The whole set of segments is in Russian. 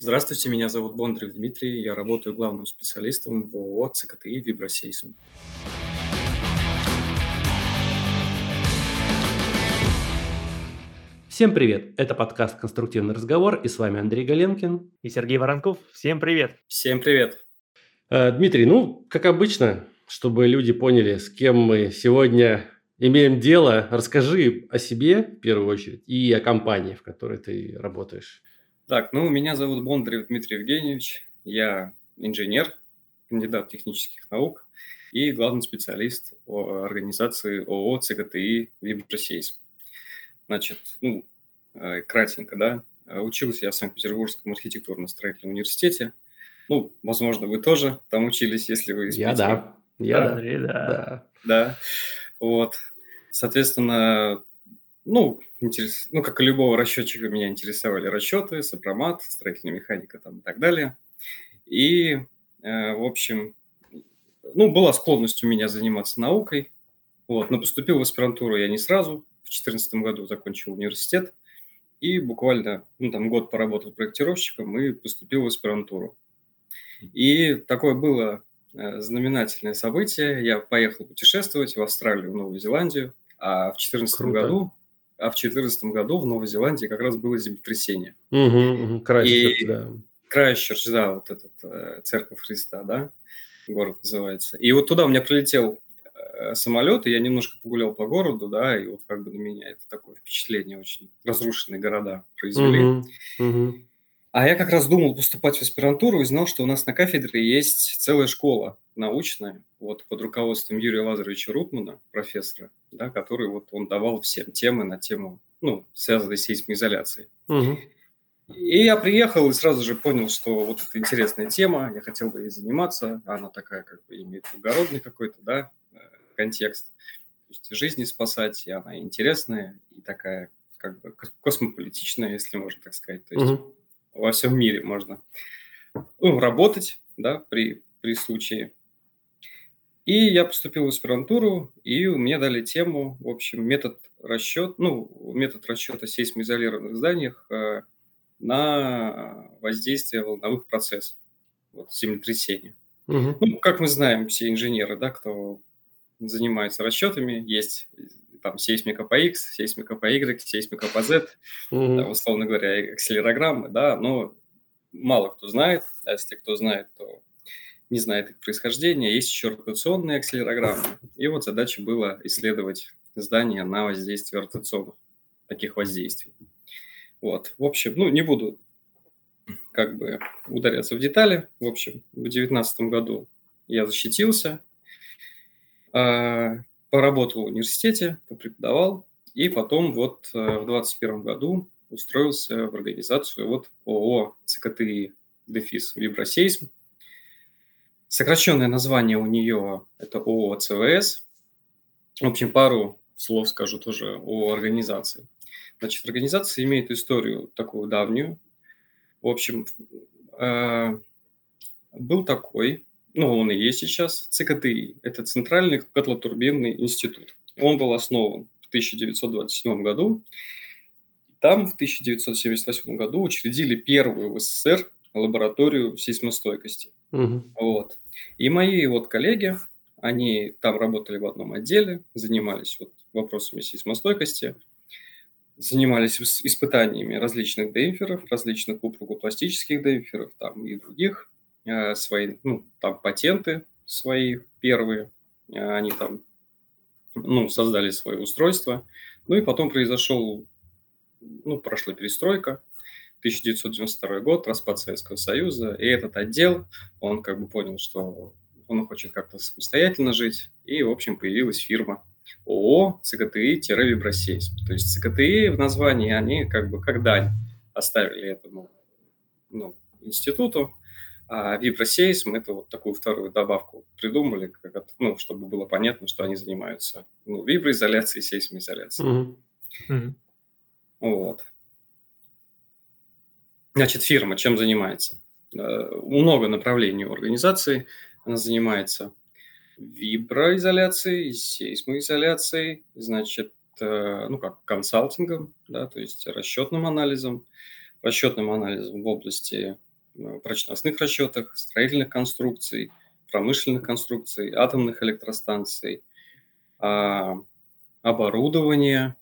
Здравствуйте, меня зовут Бондарев Дмитрий, я работаю главным специалистом в ООО ЦКТИ «Вибросейсм». Всем привет! Это подкаст «Конструктивный разговор» и с вами Андрей Галенкин. И Сергей Воронков. Всем привет! Всем привет! Э, Дмитрий, ну, как обычно, чтобы люди поняли, с кем мы сегодня имеем дело, расскажи о себе в первую очередь и о компании, в которой ты работаешь. Так, ну, меня зовут Бондарев Дмитрий Евгеньевич, я инженер, кандидат технических наук и главный специалист организации ООО ЦКТИ «Вибросейсм». Значит, ну, э, кратенько, да, учился я в Санкт-Петербургском архитектурно-строительном университете. Ну, возможно, вы тоже там учились, если вы из Я да. Я да. Да. да. Да. Вот. Соответственно, ну, интерес... ну, как и любого расчетчика, меня интересовали расчеты, сопромат, строительная механика там, и так далее. И, э, в общем, ну, была склонность у меня заниматься наукой. Вот, но поступил в аспирантуру я не сразу. В 2014 году закончил университет. И буквально, ну, там, год поработал проектировщиком и поступил в аспирантуру. И такое было э, знаменательное событие. Я поехал путешествовать в Австралию, в Новую Зеландию. А в 2014 году а в 2014 году в Новой Зеландии как раз было землетрясение. Угу, угу, Крайщерч, да. Крайщерч, да, вот этот э, Церковь Христа, да, город называется. И вот туда у меня прилетел э, самолет, и я немножко погулял по городу, да, и вот как бы на меня это такое впечатление очень разрушенные города произвели. Угу, угу. А я как раз думал поступать в аспирантуру и знал, что у нас на кафедре есть целая школа научная, вот под руководством Юрия Лазаревича Рутмана, профессора, да, который вот он давал всем темы на тему, ну, связанной с сейсмоизоляцией. Угу. И я приехал и сразу же понял, что вот это интересная тема, я хотел бы ей заниматься, она такая как бы имеет угородный какой-то, да, э, контекст, то есть жизни спасать, и она интересная, и такая как бы космополитичная, если можно так сказать, то есть угу во всем мире можно ну, работать, да, при, при случае. И я поступил в аспирантуру, и мне дали тему, в общем, метод расчет, ну, метод расчета сейсмоизолированных зданиях э, на воздействие волновых процессов, вот, землетрясения. Угу. Ну, как мы знаем, все инженеры, да, кто занимается расчетами, есть там сейсмика по X, сейсмика по Y, сейсмика по Z, mm-hmm. да, условно говоря, акселерограммы, да, но мало кто знает, а если кто знает, то не знает их происхождения. Есть еще ротационные акселерограммы. И вот задача была исследовать здания на воздействие ротационных таких воздействий. Вот, в общем, ну, не буду как бы ударяться в детали. В общем, в 2019 году я защитился. А, поработал в университете, попреподавал, и потом вот э, в 2021 году устроился в организацию вот ООО ЦКТИ Дефис Вибросейсм. Сокращенное название у нее это ООО ЦВС. В общем, пару слов скажу тоже о организации. Значит, организация имеет историю такую давнюю. В общем, э, был такой ну, он и есть сейчас, ЦКТИ. Это Центральный котлотурбинный институт. Он был основан в 1927 году. Там в 1978 году учредили первую в СССР лабораторию сейсмостойкости. Угу. Вот. И мои вот коллеги, они там работали в одном отделе, занимались вот вопросами сейсмостойкости, занимались испытаниями различных демпферов, различных упругопластических демпферов там и других. Э, свои, ну, там патенты свои первые, э, они там, ну, создали свое устройство. Ну и потом произошел, ну, прошла перестройка, 1992 год, распад Советского Союза, и этот отдел, он как бы понял, что он хочет как-то самостоятельно жить, и, в общем, появилась фирма ООО ЦКТИ-Вибросейсм. То есть ЦКТИ в названии, они как бы как дань оставили этому ну, институту, а вибросейсм – это вот такую вторую добавку придумали, как, ну, чтобы было понятно, что они занимаются ну, виброизоляцией, сейсмоизоляцией. Mm-hmm. Mm-hmm. Вот. Значит, фирма чем занимается? Э, много направлений у организации. Она занимается виброизоляцией, сейсмоизоляцией, значит, э, ну, как консалтингом, да, то есть расчетным анализом, расчетным анализом в области прочностных расчетах, строительных конструкций, промышленных конструкций, атомных электростанций, а, оборудования,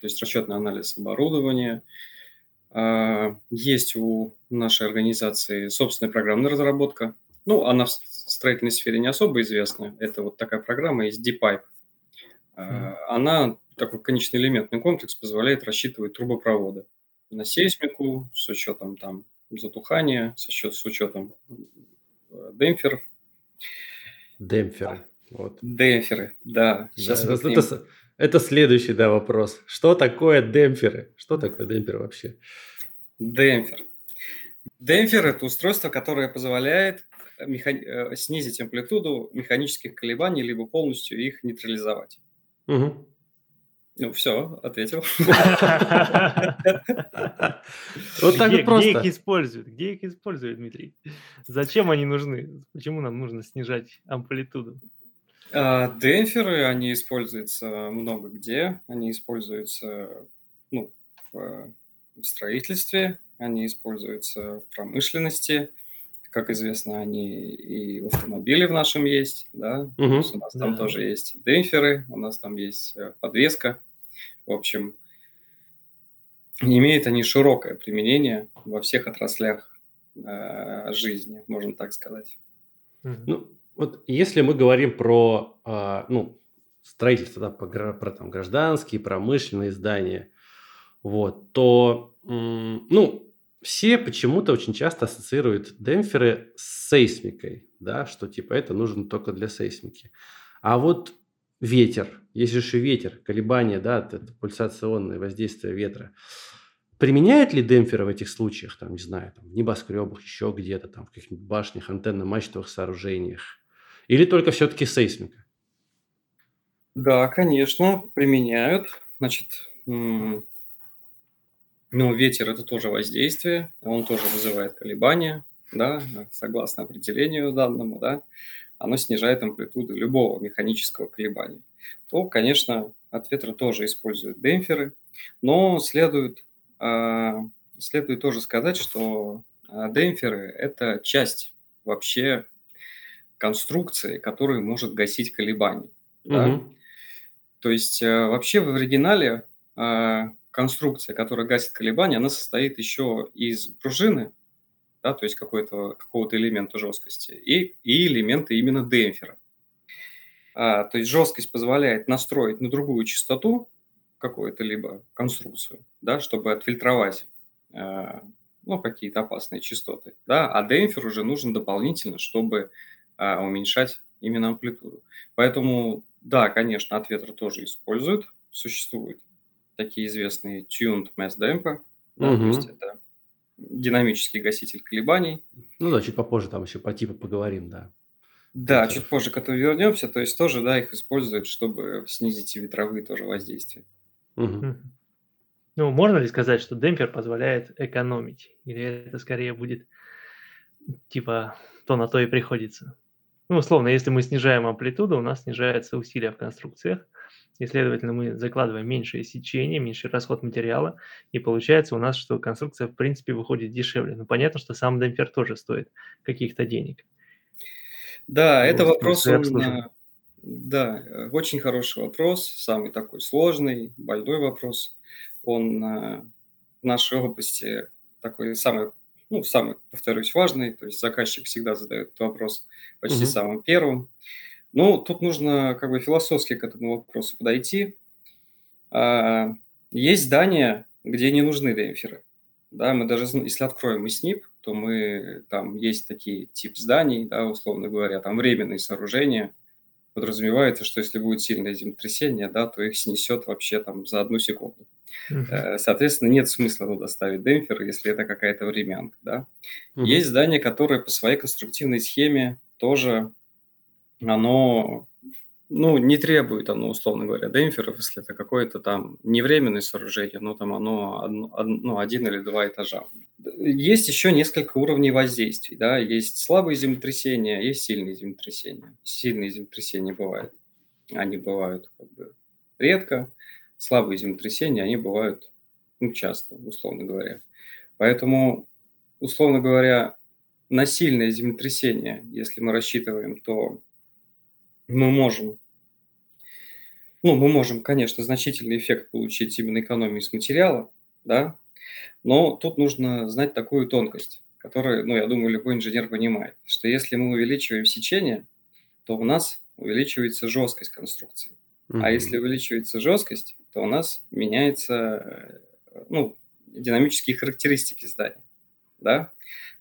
то есть расчетный анализ оборудования. А, есть у нашей организации собственная программная разработка. Ну, она в строительной сфере не особо известна. Это вот такая программа есть D-Pipe. Она такой конечный элементный комплекс позволяет рассчитывать трубопроводы на сейсмику с учетом там затухания, с, счет, с учетом э, демпферов. Демпферы. Вот. Демпферы, да. Сейчас да, это, это, это следующий да, вопрос. Что такое демпферы? Что такое демпфер вообще? Демпфер. Демпфер – это устройство, которое позволяет механи... Э, снизить амплитуду механических колебаний, либо полностью их нейтрализовать. Угу. Ну, все, ответил. Вот так вот просто. Где их используют? Где их используют, Дмитрий? Зачем они нужны? Почему нам нужно снижать амплитуду? А, демпферы, они используются много где. Они используются ну, в строительстве, они используются в промышленности. Как известно, они и в автомобиле в нашем есть, да. Угу. У нас да. там тоже есть демпферы, у нас там есть э, подвеска. В общем, имеют они широкое применение во всех отраслях э, жизни, можно так сказать. Ну, вот если мы говорим про э, ну, строительство, да, про, про там, гражданские, промышленные здания, вот, то, ну, все почему-то очень часто ассоциируют демпферы с сейсмикой, да, что типа это нужно только для сейсмики. А вот ветер, есть же ветер, колебания, да, это пульсационное воздействие ветра. Применяют ли демпферы в этих случаях, там, не знаю, там, в небоскребах, еще где-то, там, в каких-нибудь башнях, антенно-мачтовых сооружениях? Или только все-таки сейсмика? Да, конечно, применяют. Значит, ну, ветер – это тоже воздействие, он тоже вызывает колебания, да, согласно определению данному, да оно снижает амплитуду любого механического колебания, то, конечно, от ветра тоже используют демпферы, но следует, а, следует тоже сказать, что а, демпферы – это часть вообще конструкции, которая может гасить колебания. Угу. Да? То есть а, вообще в оригинале конструкция, которая гасит колебания, она состоит еще из пружины, да, то есть какой-то, какого-то элемента жесткости, и, и элементы именно демпфера. А, то есть жесткость позволяет настроить на другую частоту какую-то либо конструкцию, да, чтобы отфильтровать а, ну, какие-то опасные частоты. Да, а демпфер уже нужен дополнительно, чтобы а, уменьшать именно амплитуду. Поэтому, да, конечно, от ветра тоже используют. Существуют такие известные tuned mass damper. Да, угу. То есть это динамический гаситель колебаний. Ну да, чуть попозже там еще по типу поговорим, да. Да, Это... чуть позже к этому вернемся. То есть тоже, да, их используют, чтобы снизить ветровые тоже воздействия. Угу. Ну, можно ли сказать, что демпфер позволяет экономить? Или это скорее будет типа то на то и приходится? Ну, условно, если мы снижаем амплитуду, у нас снижается усилие в конструкциях, и, следовательно, мы закладываем меньшее сечение, меньший расход материала, и получается у нас, что конструкция, в принципе, выходит дешевле. Но понятно, что сам демпфер тоже стоит каких-то денег. Да, это вопрос, он, да, очень хороший вопрос, самый такой сложный, больной вопрос. Он э, в нашей области такой самый, ну, самый, повторюсь, важный, то есть заказчик всегда задает вопрос почти угу. самым первым. Ну, тут нужно как бы философски к этому вопросу подойти. А, есть здания, где не нужны демпферы. Да, мы даже, если откроем и СНИП, то мы, там есть такие тип зданий, да, условно говоря, там временные сооружения. Подразумевается, что если будет сильное землетрясение, да, то их снесет вообще там за одну секунду. Uh-huh. Соответственно, нет смысла туда ставить демпфер, если это какая-то времянка, да. Uh-huh. Есть здания, которые по своей конструктивной схеме тоже оно ну, не требует оно, условно говоря, демпферов, если это какое-то там невременное сооружение, но там оно ну, один или два этажа. Есть еще несколько уровней воздействий, да, есть слабые землетрясения, есть сильные землетрясения. Сильные землетрясения бывают, они бывают как бы редко, слабые землетрясения, они бывают ну, часто, условно говоря. Поэтому, условно говоря, на сильное землетрясение, если мы рассчитываем, то мы можем, ну, мы можем, конечно, значительный эффект получить именно экономии с материала, да, но тут нужно знать такую тонкость, которую, ну, я думаю, любой инженер понимает, что если мы увеличиваем сечение, то у нас увеличивается жесткость конструкции. Mm-hmm. А если увеличивается жесткость, то у нас меняется, ну, динамические характеристики здания, да.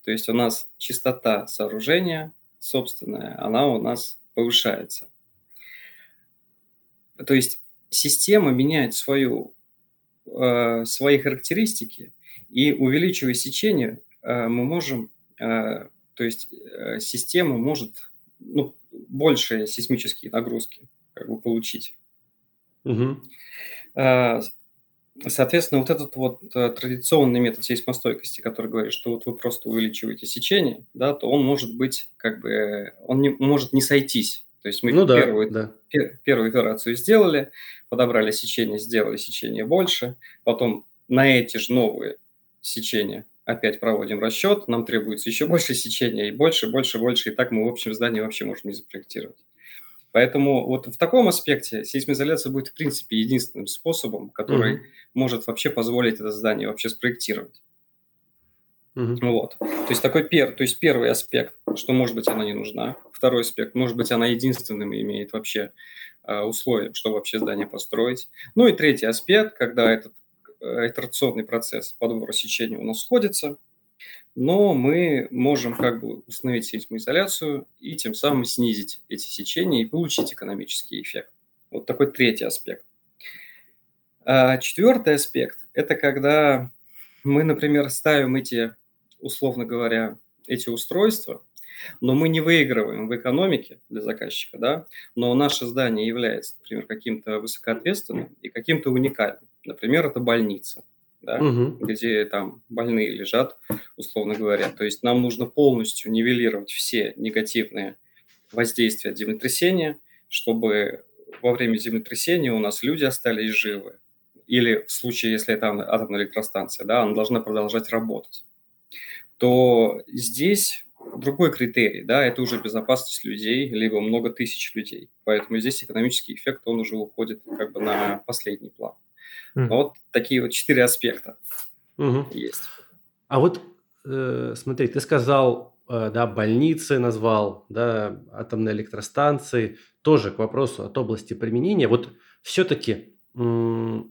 То есть у нас частота сооружения собственная, она у нас повышается. То есть система меняет свою, э, свои характеристики, и увеличивая сечение, э, мы можем, э, то есть э, система может ну, большие сейсмические нагрузки как бы, получить. Угу. Соответственно, вот этот вот традиционный метод сейсмостойкости, который говорит, что вот вы просто увеличиваете сечение, да, то он может быть как бы, он не, может не сойтись. То есть мы ну, первую, да, Пер, первую итерацию сделали, подобрали сечение, сделали сечение больше, потом на эти же новые сечения опять проводим расчет, нам требуется еще больше сечения и больше, больше, больше, и так мы в общем здании вообще можем не запроектировать. Поэтому вот в таком аспекте сейсмоизоляция будет в принципе единственным способом, который mm-hmm. может вообще позволить это здание вообще спроектировать. Mm-hmm. Вот. То есть такой пер, то есть первый аспект, что может быть она не нужна. Второй аспект, может быть она единственным имеет вообще э, условия, что вообще здание построить. Ну и третий аспект, когда этот Э, итерационный процесс подбора сечения у нас сходится, но мы можем как бы установить сейсмоизоляцию и тем самым снизить эти сечения и получить экономический эффект. Вот такой третий аспект. А четвертый аспект – это когда мы, например, ставим эти, условно говоря, эти устройства, но мы не выигрываем в экономике для заказчика, да, но наше здание является, например, каким-то высокоответственным и каким-то уникальным. Например, это больница, да, угу. где там больные лежат, условно говоря. То есть нам нужно полностью нивелировать все негативные воздействия землетрясения, чтобы во время землетрясения у нас люди остались живы. Или в случае, если это атомная электростанция, да, она должна продолжать работать. То здесь другой критерий, да, это уже безопасность людей, либо много тысяч людей. Поэтому здесь экономический эффект, он уже уходит как бы на последний план. Mm. Вот такие вот четыре аспекта угу. есть. А вот э, смотри, ты сказал, э, да, больницы назвал, да, атомные электростанции, тоже к вопросу от области применения. Вот все-таки э,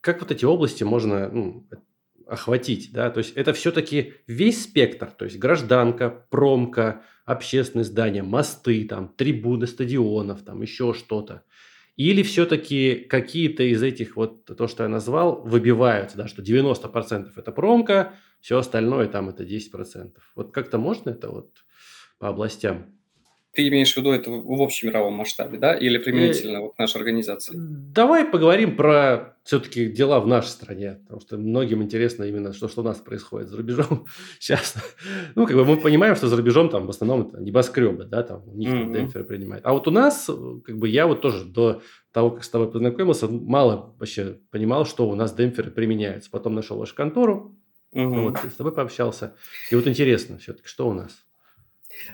как вот эти области можно ну, охватить, да, то есть это все-таки весь спектр, то есть гражданка, промка, общественные здания, мосты, там, трибуны стадионов, там еще что-то. Или все-таки какие-то из этих, вот то, что я назвал, выбиваются, да, что 90% это промка, все остальное там это 10%. Вот как-то можно это вот по областям? Ты имеешь в виду это в общемировом масштабе, да, или применительно и... вот к нашей организации? Давай поговорим про все-таки дела в нашей стране, потому что многим интересно именно, что, что у нас происходит за рубежом сейчас. Ну, как бы мы понимаем, что за рубежом там в основном это небоскребы, да, там у них mm-hmm. демпферы принимают. А вот у нас, как бы я вот тоже до того, как с тобой познакомился, мало вообще понимал, что у нас демпферы применяются. Потом нашел вашу контору, вот, с тобой пообщался. И вот интересно все-таки, что у нас?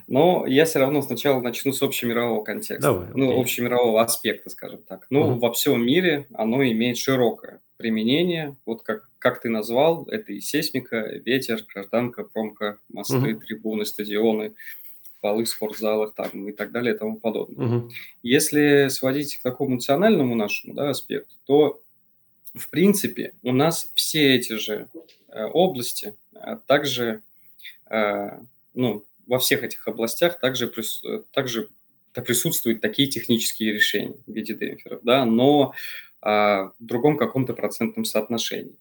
Но я все равно сначала начну с общемирового контекста, Давай, ну, общемирового аспекта, скажем так. Ну, угу. во всем мире оно имеет широкое применение, вот как, как ты назвал, это и сейсмика, ветер, гражданка, промка, мосты, угу. трибуны, стадионы, полы в спортзалах там, и так далее и тому подобное. Угу. Если сводить к такому национальному нашему да, аспекту, то в принципе у нас все эти же э, области а также э, ну, во всех этих областях также, э, также присутствуют такие технические решения в виде демпферов, да, но а, в другом каком-то процентном соотношении.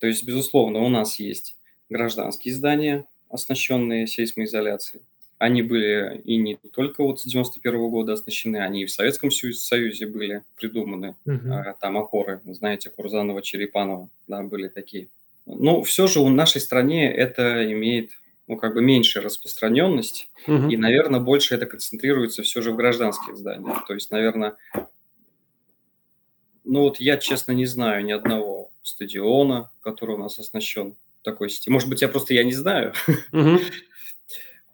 То есть, безусловно, у нас есть гражданские здания, оснащенные сейсмоизоляцией. Они были и не только вот с 91 -го года оснащены, они и в Советском Союзе были придуманы. Угу. А, там опоры, знаете, Курзанова, Черепанова, да, были такие. Но все же в нашей стране это имеет ну, как бы меньшая распространенность, угу. и, наверное, больше это концентрируется все же в гражданских зданиях. То есть, наверное, ну вот я, честно, не знаю ни одного стадиона, который у нас оснащен такой сети. Может быть, я просто я не знаю.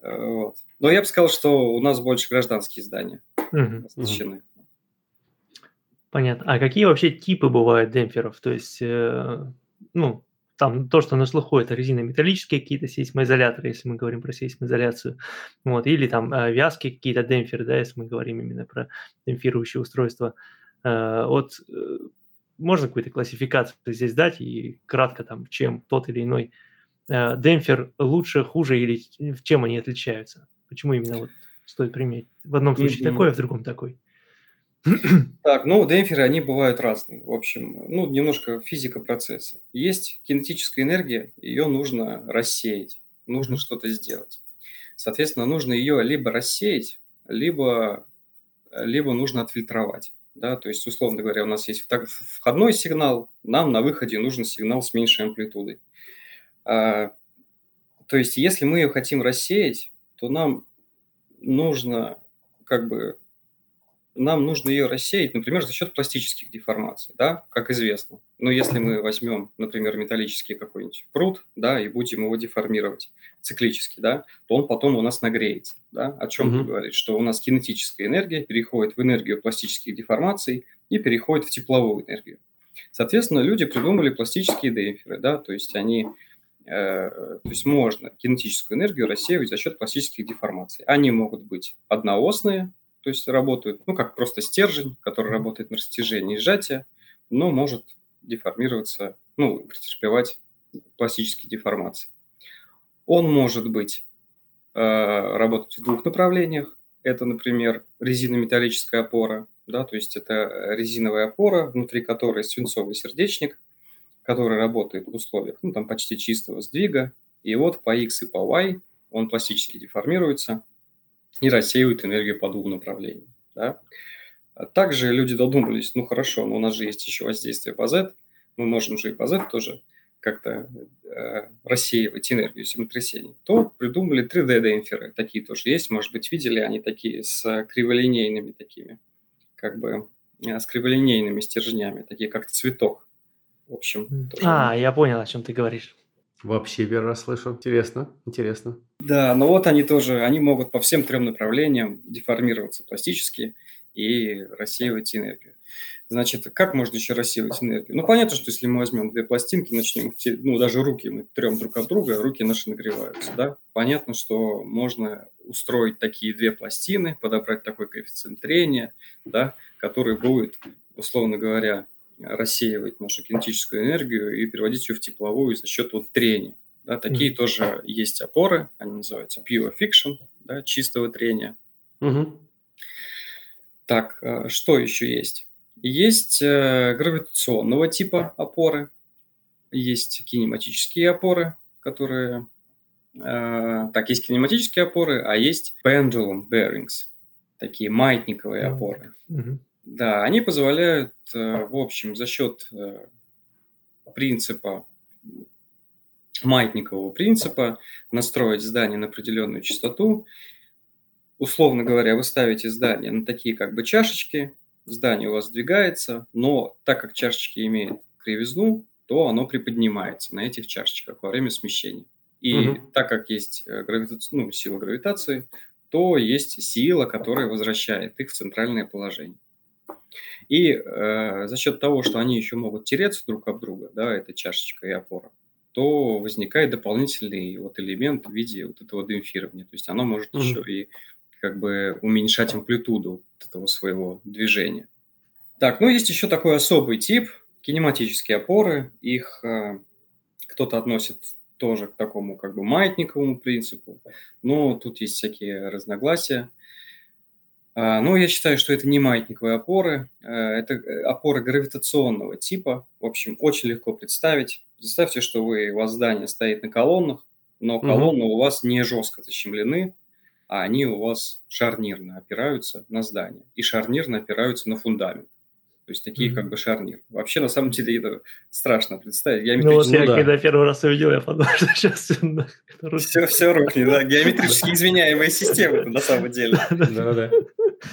Вот. Но я бы сказал, что у нас больше гражданские здания угу. Понятно. А какие вообще типы бывают демпферов? То есть, э, ну, там то, что на слуху, это резинометаллические какие-то сейсмоизоляторы, если мы говорим про сейсмоизоляцию, вот, или там э, вязкие какие-то демпферы, да, если мы говорим именно про демпфирующие устройства. Э, вот э, можно какую-то классификацию здесь дать и кратко там, чем тот или иной демпфер лучше, хуже или в чем они отличаются? Почему именно вот стоит применять? В одном случае такой, а в другом такой. Так, ну, демпферы, они бывают разные. В общем, ну, немножко физика процесса. Есть кинетическая энергия, ее нужно рассеять, нужно что-то сделать. Соответственно, нужно ее либо рассеять, либо, либо нужно отфильтровать. Да? То есть, условно говоря, у нас есть входной сигнал, нам на выходе нужен сигнал с меньшей амплитудой. А, то есть, если мы ее хотим рассеять, то нам нужно как бы нам нужно ее рассеять, например, за счет пластических деформаций, да, как известно. Но если мы возьмем, например, металлический какой-нибудь пруд, да, и будем его деформировать циклически, да, то он потом у нас нагреется, да. О чем mm-hmm. говорит? Что у нас кинетическая энергия переходит в энергию пластических деформаций и переходит в тепловую энергию. Соответственно, люди придумали пластические демпферы, да, то есть они э, то есть можно кинетическую энергию рассеивать за счет пластических деформаций. Они могут быть одноосные, то есть работают, ну, как просто стержень, который работает на растяжении и сжатия, но может деформироваться, ну, претерпевать пластические деформации. Он может быть э, работать в двух направлениях. Это, например, резинометаллическая опора, да, то есть это резиновая опора, внутри которой свинцовый сердечник, который работает в условиях, ну, там почти чистого сдвига, и вот по X и по Y он пластически деформируется, и рассеивают энергию по двум направлениям. Да? А также люди додумались, ну хорошо, но у нас же есть еще воздействие по Z, мы можем же и по Z тоже как-то э, рассеивать энергию землетрясений, то придумали 3D-демпферы. Такие тоже есть, может быть, видели, они такие с криволинейными такими, как бы э, с криволинейными стержнями, такие как цветок. В общем. Тоже... А, я понял, о чем ты говоришь. Вообще первый раз слышу. Интересно, интересно. Да, но вот они тоже, они могут по всем трем направлениям деформироваться пластически и рассеивать энергию. Значит, как можно еще рассеивать энергию? Ну, понятно, что если мы возьмем две пластинки, начнем, ну, даже руки мы трем друг от друга, руки наши нагреваются, да? Понятно, что можно устроить такие две пластины, подобрать такой коэффициент трения, да, который будет, условно говоря, рассеивать нашу кинетическую энергию и переводить ее в тепловую за счет вот трения. Да, такие mm-hmm. тоже есть опоры, они называются pure fiction, да, чистого трения. Mm-hmm. Так, э, что еще есть? Есть э, гравитационного типа опоры, есть кинематические опоры, которые... Э, так, есть кинематические опоры, а есть pendulum bearings, такие маятниковые mm-hmm. опоры. Mm-hmm. Да, они позволяют, э, в общем, за счет э, принципа, маятникового принципа, настроить здание на определенную частоту. Условно говоря, вы ставите здание на такие как бы чашечки, здание у вас сдвигается, но так как чашечки имеют кривизну, то оно приподнимается на этих чашечках во время смещения. И угу. так как есть э, гравита... ну, сила гравитации, то есть сила, которая возвращает их в центральное положение. И э, за счет того, что они еще могут тереться друг об друга, да, эта чашечка и опора, то возникает дополнительный вот элемент в виде вот этого демпфирования. То есть оно может mm-hmm. еще и как бы уменьшать амплитуду вот этого своего движения. Так, ну есть еще такой особый тип кинематические опоры. Их э, кто-то относит тоже к такому как бы маятниковому принципу, но тут есть всякие разногласия. А, ну, я считаю, что это не маятниковые опоры, э, это э, опоры гравитационного типа. В общем, очень легко представить. Представьте, что вы, у вас здание стоит на колоннах, но колонны угу. у вас не жестко защемлены, а они у вас шарнирно опираются на здание и шарнирно опираются на фундамент. То есть такие mm-hmm. как бы шарнир. Вообще, на самом деле, это страшно представить. Ну вот я, да. когда первый раз увидел, я подумал, что сейчас все, все рухнет, да. Геометрически изменяемая система на самом деле. Да,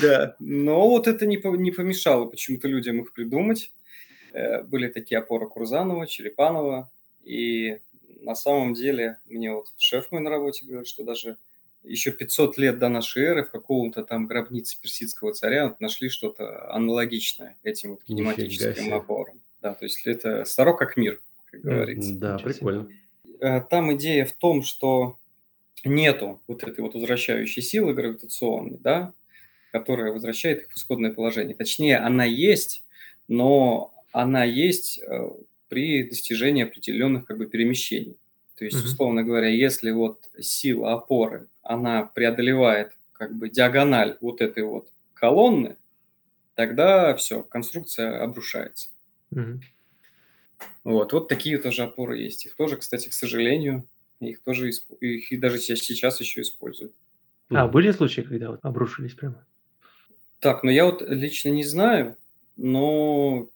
да. Но вот это не, помешало почему-то людям их придумать. Э, были такие опоры Курзанова, Черепанова, и на самом деле, мне вот шеф мой на работе говорит, что даже еще 500 лет до нашей эры в каком-то там гробнице персидского царя нашли что-то аналогичное этим вот кинематическим опорам. Да, то есть это старо как мир, как говорится. Да, прикольно. Э, там идея в том, что нету вот этой вот возвращающей силы гравитационной, да, которая возвращает их в исходное положение. Точнее, она есть, но она есть э, при достижении определенных как бы перемещений. То есть, условно говоря, если вот сила опоры, она преодолевает как бы диагональ вот этой вот колонны, тогда все, конструкция обрушается. Вот, вот такие тоже опоры есть. Их тоже, кстати, к сожалению, их тоже их даже сейчас еще используют. А были случаи, когда вот обрушились прямо? Так, ну я вот лично не знаю, но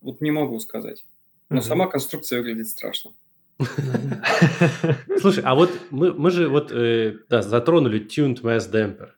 вот не могу сказать. Но угу. сама конструкция выглядит страшно. Слушай, а вот мы, мы же вот э, да, затронули Tuned Mass Damper.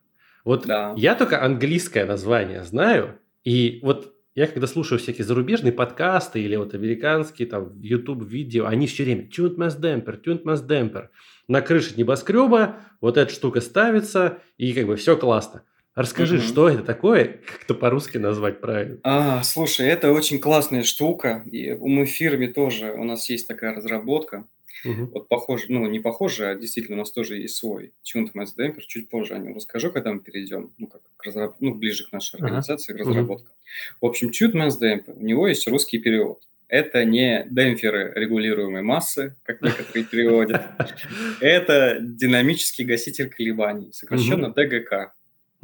Вот да. я только английское название знаю, и вот я когда слушаю всякие зарубежные подкасты или вот американские там YouTube видео, они все время Tuned Mass Damper, Tuned Mass Damper. На крыше небоскреба вот эта штука ставится, и как бы все классно. Расскажи, угу. что это такое, как это по-русски назвать правильно? А, слушай, это очень классная штука. И мы в фирме тоже, у нас есть такая разработка. Угу. Вот похоже, ну не похоже, а действительно у нас тоже есть свой Tuned Mass Damper. Чуть позже о нем расскажу, когда мы перейдем, ну как к разраб... ну, ближе к нашей организации, ага. к разработкам. Угу. В общем, Tuned Mass Damper, у него есть русский перевод. Это не демпферы регулируемой массы, как некоторые переводят. Это динамический гаситель колебаний, сокращенно ДГК.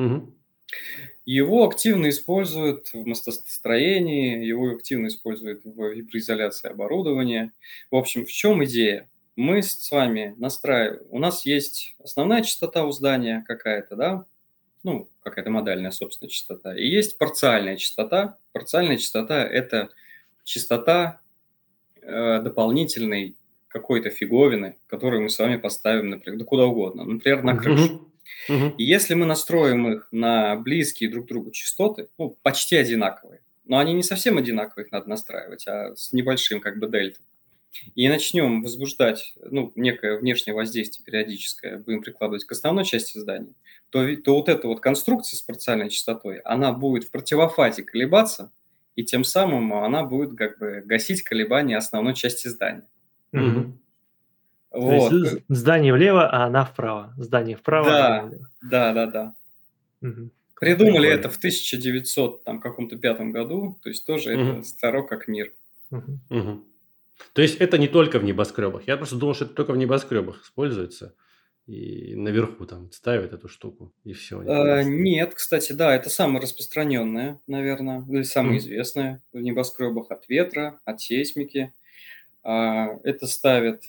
Угу. Его активно используют в мостостроении, его активно используют в виброизоляции оборудования. В общем, в чем идея? Мы с вами настраиваем. У нас есть основная частота у здания какая-то, да? Ну, какая-то модальная собственная частота. И есть парциальная частота. Парциальная частота – это частота э, дополнительной какой-то фиговины, которую мы с вами поставим, например, да куда угодно. Например, на крышу. Угу. И если мы настроим их на близкие друг к другу частоты, ну, почти одинаковые, но они не совсем одинаковые, их надо настраивать, а с небольшим как бы дельтой, и начнем возбуждать ну, некое внешнее воздействие периодическое, будем прикладывать к основной части здания, то, то вот эта вот конструкция с парциальной частотой, она будет в противофазе колебаться, и тем самым она будет как бы гасить колебания основной части здания. Угу. Вот. То есть здание влево, а она вправо. Здание вправо, да, а влево. Да, да, да. Угу. Придумали Прикольно. это в 1900 там каком-то пятом году, то есть тоже угу. это старо как мир. Угу. Угу. То есть это не только в небоскребах. Я просто думал, что это только в небоскребах используется. И наверху там ставят эту штуку, и все. А, нет, кстати, да, это самое распространенное, наверное, или самое mm. известное в небоскребах от ветра, от сейсмики. А, это ставят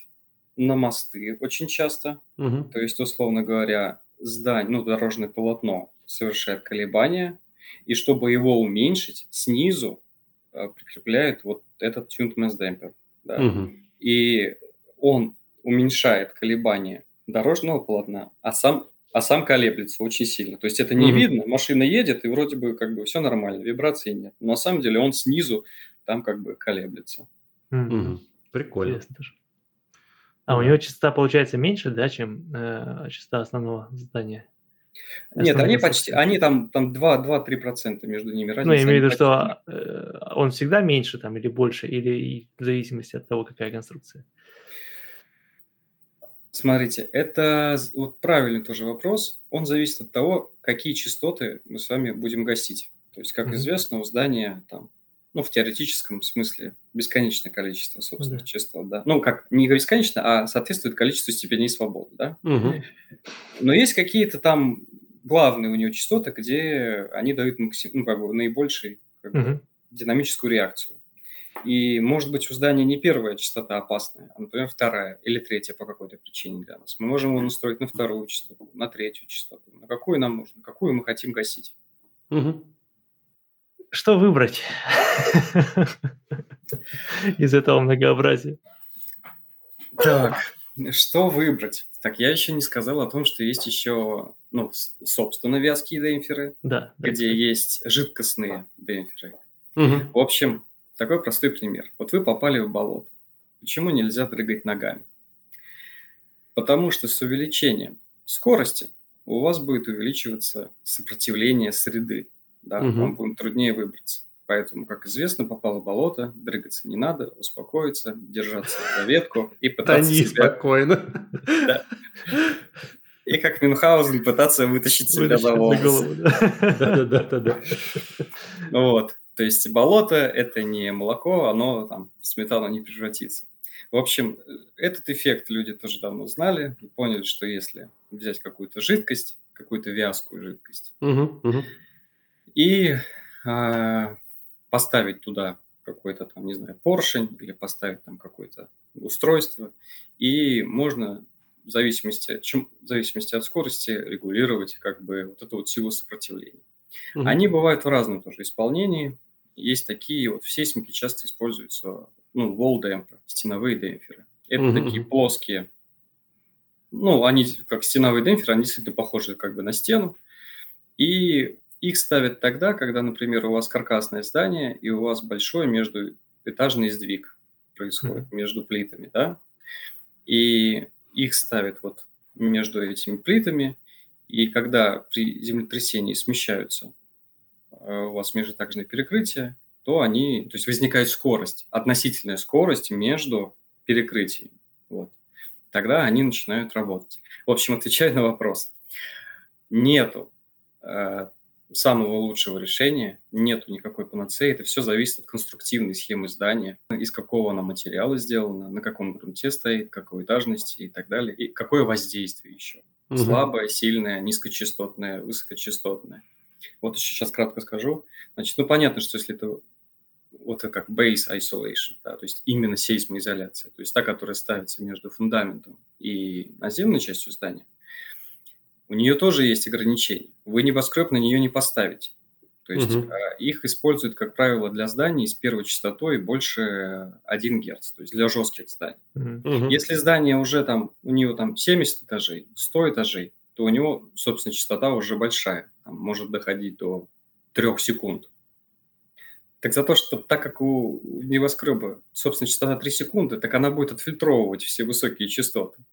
на мосты очень часто. Угу. То есть, условно говоря, здание, ну, дорожное полотно совершает колебания, и чтобы его уменьшить, снизу э, прикрепляют вот этот tuned mass damper. Да? Угу. И он уменьшает колебания дорожного полотна, а сам, а сам колеблется очень сильно. То есть это не угу. видно, машина едет, и вроде бы как бы все нормально, вибрации нет. Но на самом деле он снизу там как бы колеблется. Угу. Прикольно. Интересно. А у него частота получается меньше, да, чем э, частота основного здания? Нет, они почти, они там, там 2-3% между ними разница. Ну, я имею в виду, что э, он всегда меньше там или больше, или в зависимости от того, какая конструкция? Смотрите, это вот правильный тоже вопрос. Он зависит от того, какие частоты мы с вами будем гасить. То есть, как mm-hmm. известно, у здания там ну, в теоретическом смысле, бесконечное количество собственных да. частот, да. Ну, как не бесконечно, а соответствует количеству степеней свободы, да. Угу. Но есть какие-то там главные у него частоты, где они дают максим, ну, как бы наибольший как угу. динамическую реакцию. И, может быть, у здания не первая частота опасная, а, например, вторая или третья по какой-то причине для нас. Мы можем его настроить на вторую частоту, на третью частоту, на какую нам нужно, какую мы хотим гасить. Угу. Что выбрать из этого многообразия? Так, что выбрать? Так, я еще не сказал о том, что есть еще, ну, собственно, вязкие демпферы, да, где да. есть жидкостные демпферы. Угу. В общем, такой простой пример. Вот вы попали в болото. Почему нельзя дрыгать ногами? Потому что с увеличением скорости у вас будет увеличиваться сопротивление среды. Да? Угу. Вам будет труднее выбраться. Поэтому, как известно, попало в болото, дрыгаться не надо, успокоиться, держаться за ветку и пытаться Тони себя... спокойно. Да. И как Мюнхгаузен пытаться вытащить себя за волосы. Да-да-да. Вот. То есть болото – это не молоко, оно там в сметану не превратится. В общем, этот эффект люди тоже давно знали и поняли, что если взять какую-то жидкость, какую-то вязкую жидкость, угу, угу. И а, поставить туда какой-то там, не знаю, поршень или поставить там какое-то устройство, и можно в зависимости, чем, в зависимости от скорости регулировать как бы вот эту вот силу сопротивления. Угу. Они бывают в разном тоже исполнении. Есть такие, вот в сейсмике часто используются, ну, демпер, стеновые демпферы. Это угу. такие плоские, ну, они как стеновые демпферы, они действительно похожи как бы на стену. И их ставят тогда, когда, например, у вас каркасное здание и у вас большой междуэтажный сдвиг происходит mm-hmm. между плитами, да, и их ставят вот между этими плитами, и когда при землетрясении смещаются э, у вас межэтажные перекрытия, то они, то есть возникает скорость, относительная скорость между перекрытиями. Вот. Тогда они начинают работать. В общем, отвечая на вопрос, нету э, самого лучшего решения, нету никакой панацеи, это все зависит от конструктивной схемы здания, из какого она материала сделана, на каком грунте стоит, какой этажности и так далее, и какое воздействие еще. Угу. Слабое, сильное, низкочастотное, высокочастотное. Вот еще сейчас кратко скажу. Значит, ну понятно, что если это вот это как base isolation, да, то есть именно сейсмоизоляция, то есть та, которая ставится между фундаментом и наземной частью здания, у нее тоже есть ограничения. Вы небоскреб на нее не поставите. То есть угу. их используют, как правило, для зданий с первой частотой больше 1 Гц, то есть для жестких зданий. Угу. Если здание уже там, у него там 70 этажей, 100 этажей, то у него, собственно, частота уже большая, там, может доходить до 3 секунд. Так за то, что так как у небоскреба, собственно, частота 3 секунды, так она будет отфильтровывать все высокие частоты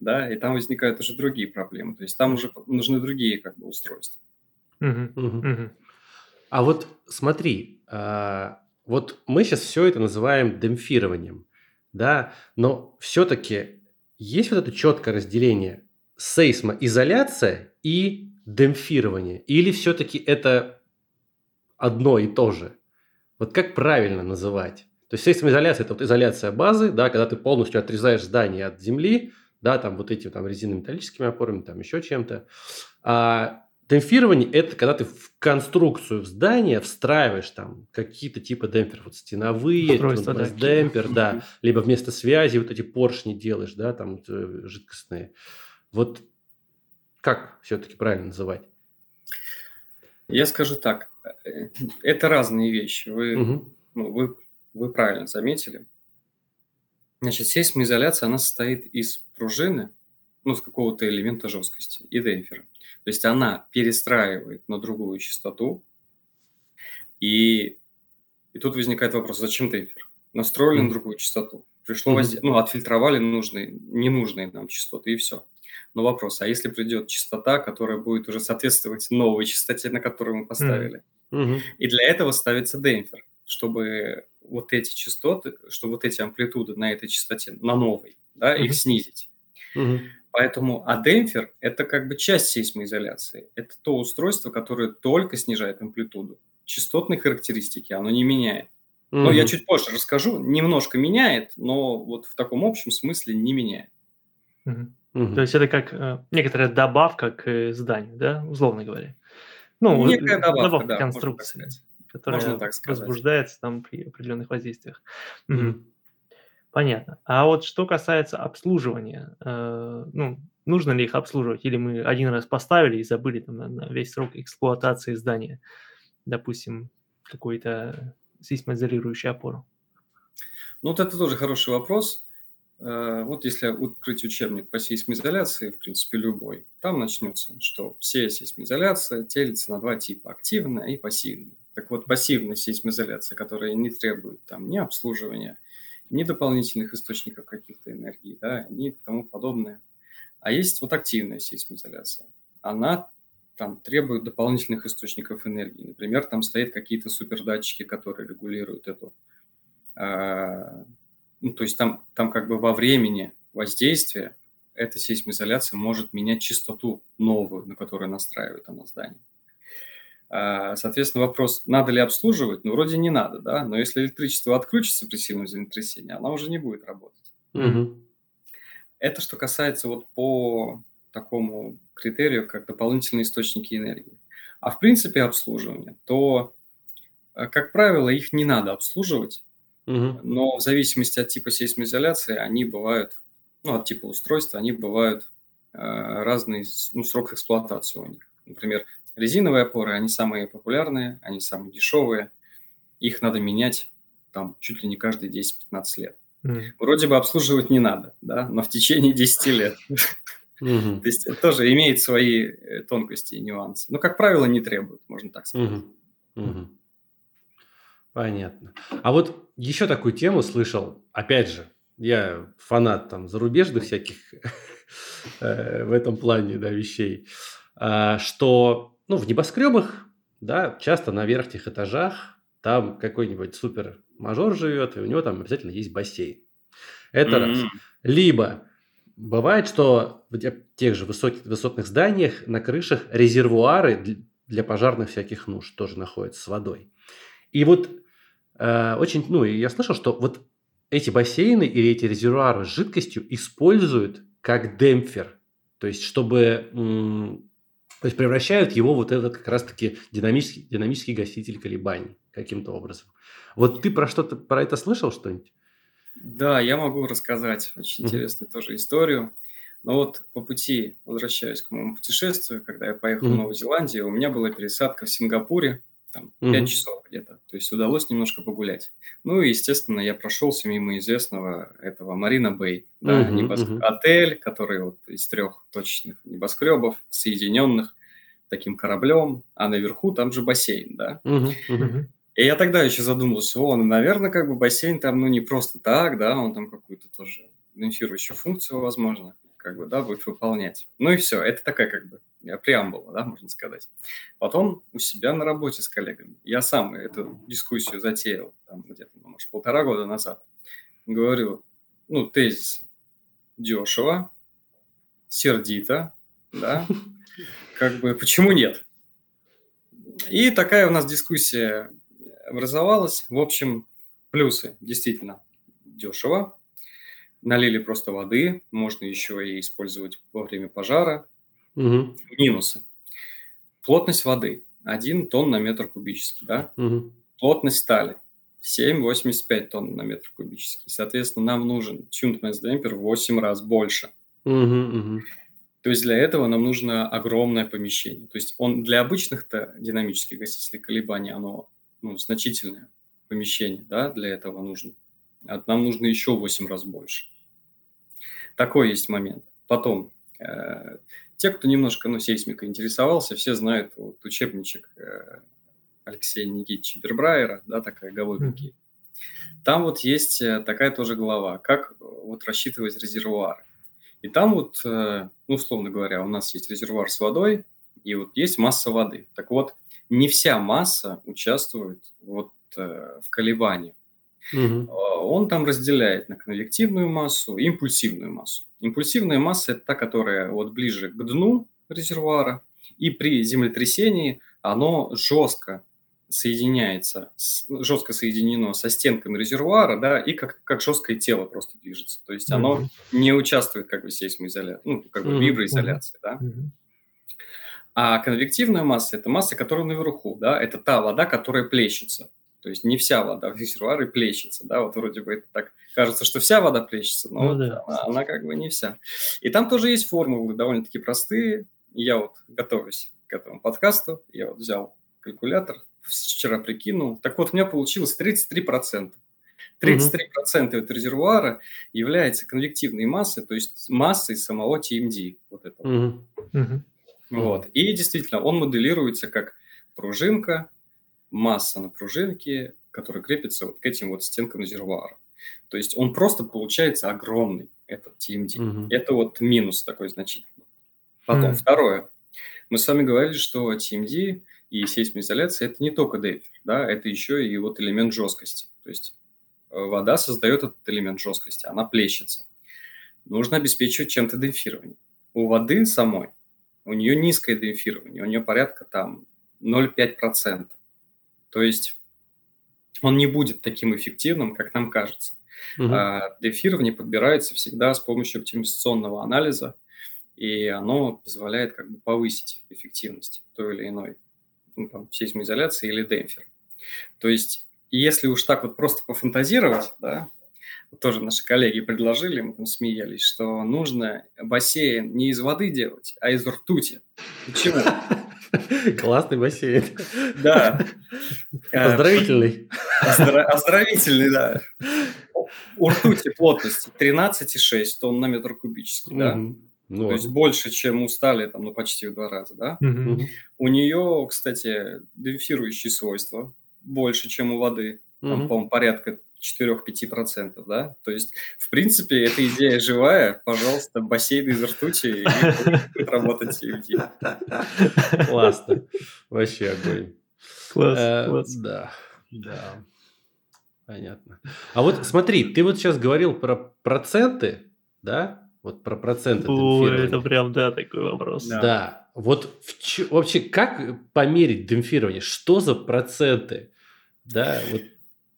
да, и там возникают уже другие проблемы. То есть там уже нужны другие как бы устройства. Угу, угу. А вот смотри, а, вот мы сейчас все это называем демпфированием, да, но все-таки есть вот это четкое разделение сейсмоизоляция и демпфирование, или все-таки это одно и то же? Вот как правильно называть? То есть сейсмоизоляция – это вот изоляция базы, да, когда ты полностью отрезаешь здание от земли, да, там вот этими там резинометаллическими опорами, там еще чем-то. А демпфирование – это когда ты в конструкцию в здание встраиваешь там какие-то типа демпферов, вот стеновые, Устройство, да, демпфер, да, либо вместо связи вот эти поршни делаешь, да, там э, жидкостные. Вот как все-таки правильно называть? Я скажу так, это разные вещи. Вы, угу. ну, вы, вы правильно заметили. Значит, сейсмоизоляция, она состоит из пружины, ну, с какого-то элемента жесткости и демпфера. То есть она перестраивает на другую частоту, и, и тут возникает вопрос, зачем демпфер? Настроили на другую частоту, пришло воздействие, ну, отфильтровали нужные, ненужные нам частоты, и все. Но вопрос, а если придет частота, которая будет уже соответствовать новой частоте, на которую мы поставили? Mm-hmm. И для этого ставится демпфер, чтобы вот эти частоты, что вот эти амплитуды на этой частоте, на новой, да, mm-hmm. их снизить. Mm-hmm. Поэтому адемпфер – это как бы часть сейсмоизоляции. Это то устройство, которое только снижает амплитуду. Частотные характеристики оно не меняет. Но я чуть позже расскажу. Немножко меняет, но вот в таком общем смысле не меняет. Mm-hmm. Mm-hmm. То есть это как э, некоторая добавка к зданию, да, условно говоря. Ну, Некая добавка, добавка да, конструкции которая Можно так возбуждается там при определенных воздействиях. Mm-hmm. Понятно. А вот что касается обслуживания, э, ну, нужно ли их обслуживать, или мы один раз поставили и забыли там на, весь срок эксплуатации здания, допустим, какой-то сейсмоизолирующий опору? Ну, вот это тоже хороший вопрос. Э, вот если открыть учебник по сейсмоизоляции, в принципе, любой, там начнется, что все сейсмоизоляция делится на два типа – активная и пассивная. Так вот, пассивная сейсмоизоляция, которая не требует там ни обслуживания, ни дополнительных источников каких-то энергии, да, ни тому подобное, А есть вот активная сейсмоизоляция. Она там требует дополнительных источников энергии. Например, там стоят какие-то супердатчики, которые регулируют эту... Э, ну, то есть там, там как бы во времени воздействия эта сейсмоизоляция может менять частоту новую, на которую настраивает она здание. А, соответственно, вопрос, надо ли обслуживать? Ну, вроде не надо, да, но если электричество отключится при сильном землетрясении, она уже не будет работать. Угу. Это что касается вот по такому критерию, как дополнительные источники энергии. А в принципе обслуживание, то, э, как правило, их не надо обслуживать, угу. но в зависимости от типа сейсмоизоляции они бывают, ну, от типа устройства, они бывают э, разный ну, срок эксплуатации у них. Например, Резиновые опоры, они самые популярные, они самые дешевые. Их надо менять там чуть ли не каждые 10-15 лет. Mm. Вроде бы обслуживать не надо, да, но в течение 10 лет. Mm-hmm. То есть это тоже имеет свои э, тонкости и нюансы. Но, как правило, не требует, можно так сказать. Mm-hmm. Mm-hmm. Понятно. А вот еще такую тему слышал, опять же, я фанат там зарубежных всяких э, в этом плане да, вещей, а, что ну, в небоскребах, да, часто на верхних этажах там какой-нибудь супер мажор живет, и у него там обязательно есть бассейн. Это mm-hmm. раз. Либо бывает, что в тех же высоких, высотных зданиях на крышах резервуары для пожарных всяких нужд тоже находятся с водой. И вот э, очень, ну, я слышал, что вот эти бассейны или эти резервуары с жидкостью используют как демпфер. То есть, чтобы то есть превращают его вот этот как раз-таки динамический, динамический гаситель колебаний каким-то образом. Вот ты про что-то про это слышал что-нибудь? Да, я могу рассказать очень интересную тоже историю. Но вот по пути, возвращаюсь к моему путешествию, когда я поехал mm-hmm. в Новую Зеландию, у меня была пересадка в Сингапуре, там, 5 mm-hmm. часов где-то. То есть удалось немножко погулять. Ну и, естественно, я прошелся мимо известного этого Марина Бэй. Да, mm-hmm. небос... mm-hmm. Отель, который вот из трех точечных небоскребов, соединенных таким кораблем, а наверху там же бассейн, да. Mm-hmm. Mm-hmm. И я тогда еще задумался, о, ну, наверное, как бы бассейн там, ну, не просто так, да, он там какую-то тоже демпфирующую функцию, возможно, как бы, да, будет выполнять. Ну и все, это такая как бы преамбула, да, можно сказать. Потом у себя на работе с коллегами, я сам эту дискуссию затеял, там где-то, ну, может, полтора года назад, говорю, ну, тезис дешево, сердито, да, как бы почему нет? И такая у нас дискуссия образовалась. В общем, плюсы действительно дешево, налили просто воды, можно еще и использовать во время пожара. Угу. Минусы. Плотность воды 1 тонн на метр кубический, да? Угу. Плотность стали 7,85 тонн на метр кубический. Соответственно, нам нужен tuned mass damper в 8 раз больше. Угу, угу. То есть для этого нам нужно огромное помещение. То есть он для обычных-то динамических гасителей колебаний, оно ну, значительное помещение, да, для этого нужно. А нам нужно еще 8 раз больше. Такой есть момент. Потом, э, те, кто немножко ну, сейсмикой интересовался, все знают вот, учебничек э, Алексея Никитича Бербрайера, да, такая голубенький. Там вот есть э, такая тоже глава, как вот рассчитывать резервуары. И там вот, э, ну, условно говоря, у нас есть резервуар с водой, и вот есть масса воды. Так вот, не вся масса участвует вот э, в колебании. Угу. Он там разделяет на конвективную массу и импульсивную массу. Импульсивная масса – это та, которая вот ближе к дну резервуара, и при землетрясении оно жестко соединяется, жестко соединено со стенками резервуара, да, и как, как жесткое тело просто движется. То есть оно mm-hmm. не участвует как бы в сейсмоизоляции, ну, как бы mm-hmm. виброизоляции, да. Mm-hmm. А конвективная масса – это масса, которая наверху, да, это та вода, которая плещется. То есть не вся вода в резервуаре плещется, да, вот вроде бы это так кажется, что вся вода плещется, но ну, вот да. она, она как бы не вся. И там тоже есть формулы довольно-таки простые. Я вот готовлюсь к этому подкасту, я вот взял калькулятор, вчера прикинул. Так вот, у меня получилось 33%. 33% mm-hmm. от резервуара является конвективной массой, то есть массой самого TMD. Вот этого. Mm-hmm. Mm-hmm. Вот. И действительно, он моделируется как пружинка, масса на пружинке, которая крепится вот к этим вот стенкам резервуара. То есть он просто получается огромный. этот TMD. Угу. Это вот минус такой значительный. Потом, mm. второе. Мы с вами говорили, что TMD и сейсмоизоляция – это не только демпфер, да, это еще и вот элемент жесткости. То есть э, вода создает этот элемент жесткости, она плещется. Нужно обеспечивать чем-то демпфирование. У воды самой, у нее низкое демпфирование, у нее порядка там 0,5%. То есть он не будет таким эффективным, как нам кажется. Угу. А демпфирование подбирается всегда с помощью оптимизационного анализа – и оно позволяет как бы повысить эффективность той или иной ну, там, сейсмоизоляции или демпфер. То есть, если уж так вот просто пофантазировать, да, вот тоже наши коллеги предложили, мы там смеялись, что нужно бассейн не из воды делать, а из ртути. Почему? Классный бассейн. Да. Оздоровительный. Оздоровительный, да. У ртути плотность 13,6 тонн на метр кубический, да. Ну, То есть больше, чем у стали, там, ну, почти в два раза, да? Угу. У нее, кстати, демпфирующие свойства больше, чем у воды. Там, угу. по-моему, порядка 4-5%, да? То есть, в принципе, эта идея живая. Пожалуйста, бассейн из ртути и работать CMT. Классно. Вообще огонь. Класс, э, класс. Да, да. Понятно. А вот смотри, ты вот сейчас говорил про проценты, да? Вот про проценты О, это прям, да, такой вопрос. Да. да. Вот в, вообще как померить демпфирование? Что за проценты? Да, вот.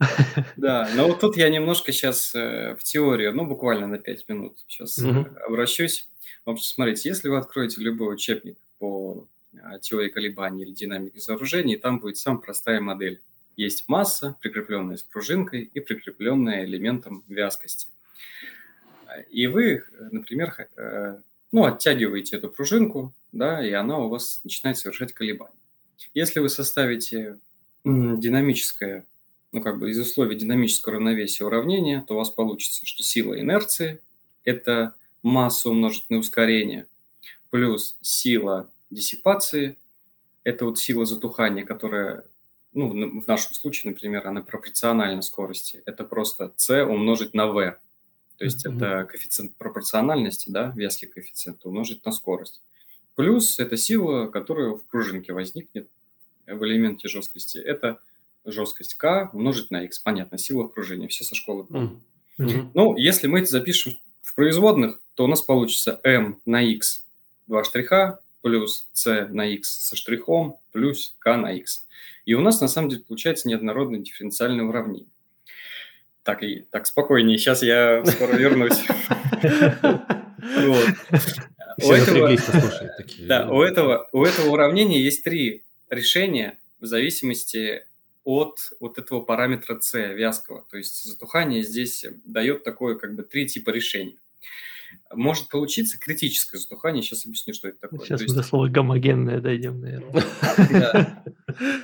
Да, но вот тут я немножко сейчас э, в теорию, ну, буквально на 5 минут сейчас угу. обращусь. В общем, смотрите, если вы откроете любой учебник по а, теории колебаний или динамике сооружений, там будет самая простая модель. Есть масса, прикрепленная с пружинкой и прикрепленная элементом вязкости. И вы, например, э, ну, оттягиваете эту пружинку, да, и она у вас начинает совершать колебания. Если вы составите динамическое, ну, как бы из условий динамического равновесия уравнения, то у вас получится, что сила инерции – это масса умножить на ускорение, плюс сила диссипации – это вот сила затухания, которая, ну, в нашем случае, например, она пропорциональна скорости. Это просто c умножить на v. То есть mm-hmm. это коэффициент пропорциональности, да, вязкий коэффициент умножить на скорость. Плюс это сила, которая в пружинке возникнет в элементе жесткости. Это жесткость k умножить на x. Понятно, сила пружине. Все со школы Mm-hmm. Ну, если мы это запишем в производных, то у нас получится m на x два штриха плюс c на x со штрихом плюс k на x. И у нас на самом деле получается неоднородное дифференциальное уравнение. Так, и, так спокойнее, сейчас я скоро вернусь. У этого, у этого уравнения есть три решения в зависимости от вот этого параметра c вязкого. То есть затухание здесь дает такое как бы три типа решений. Может получиться критическое затухание. Сейчас объясню, что это такое. Сейчас есть... до слова гомогенное дойдем, наверное.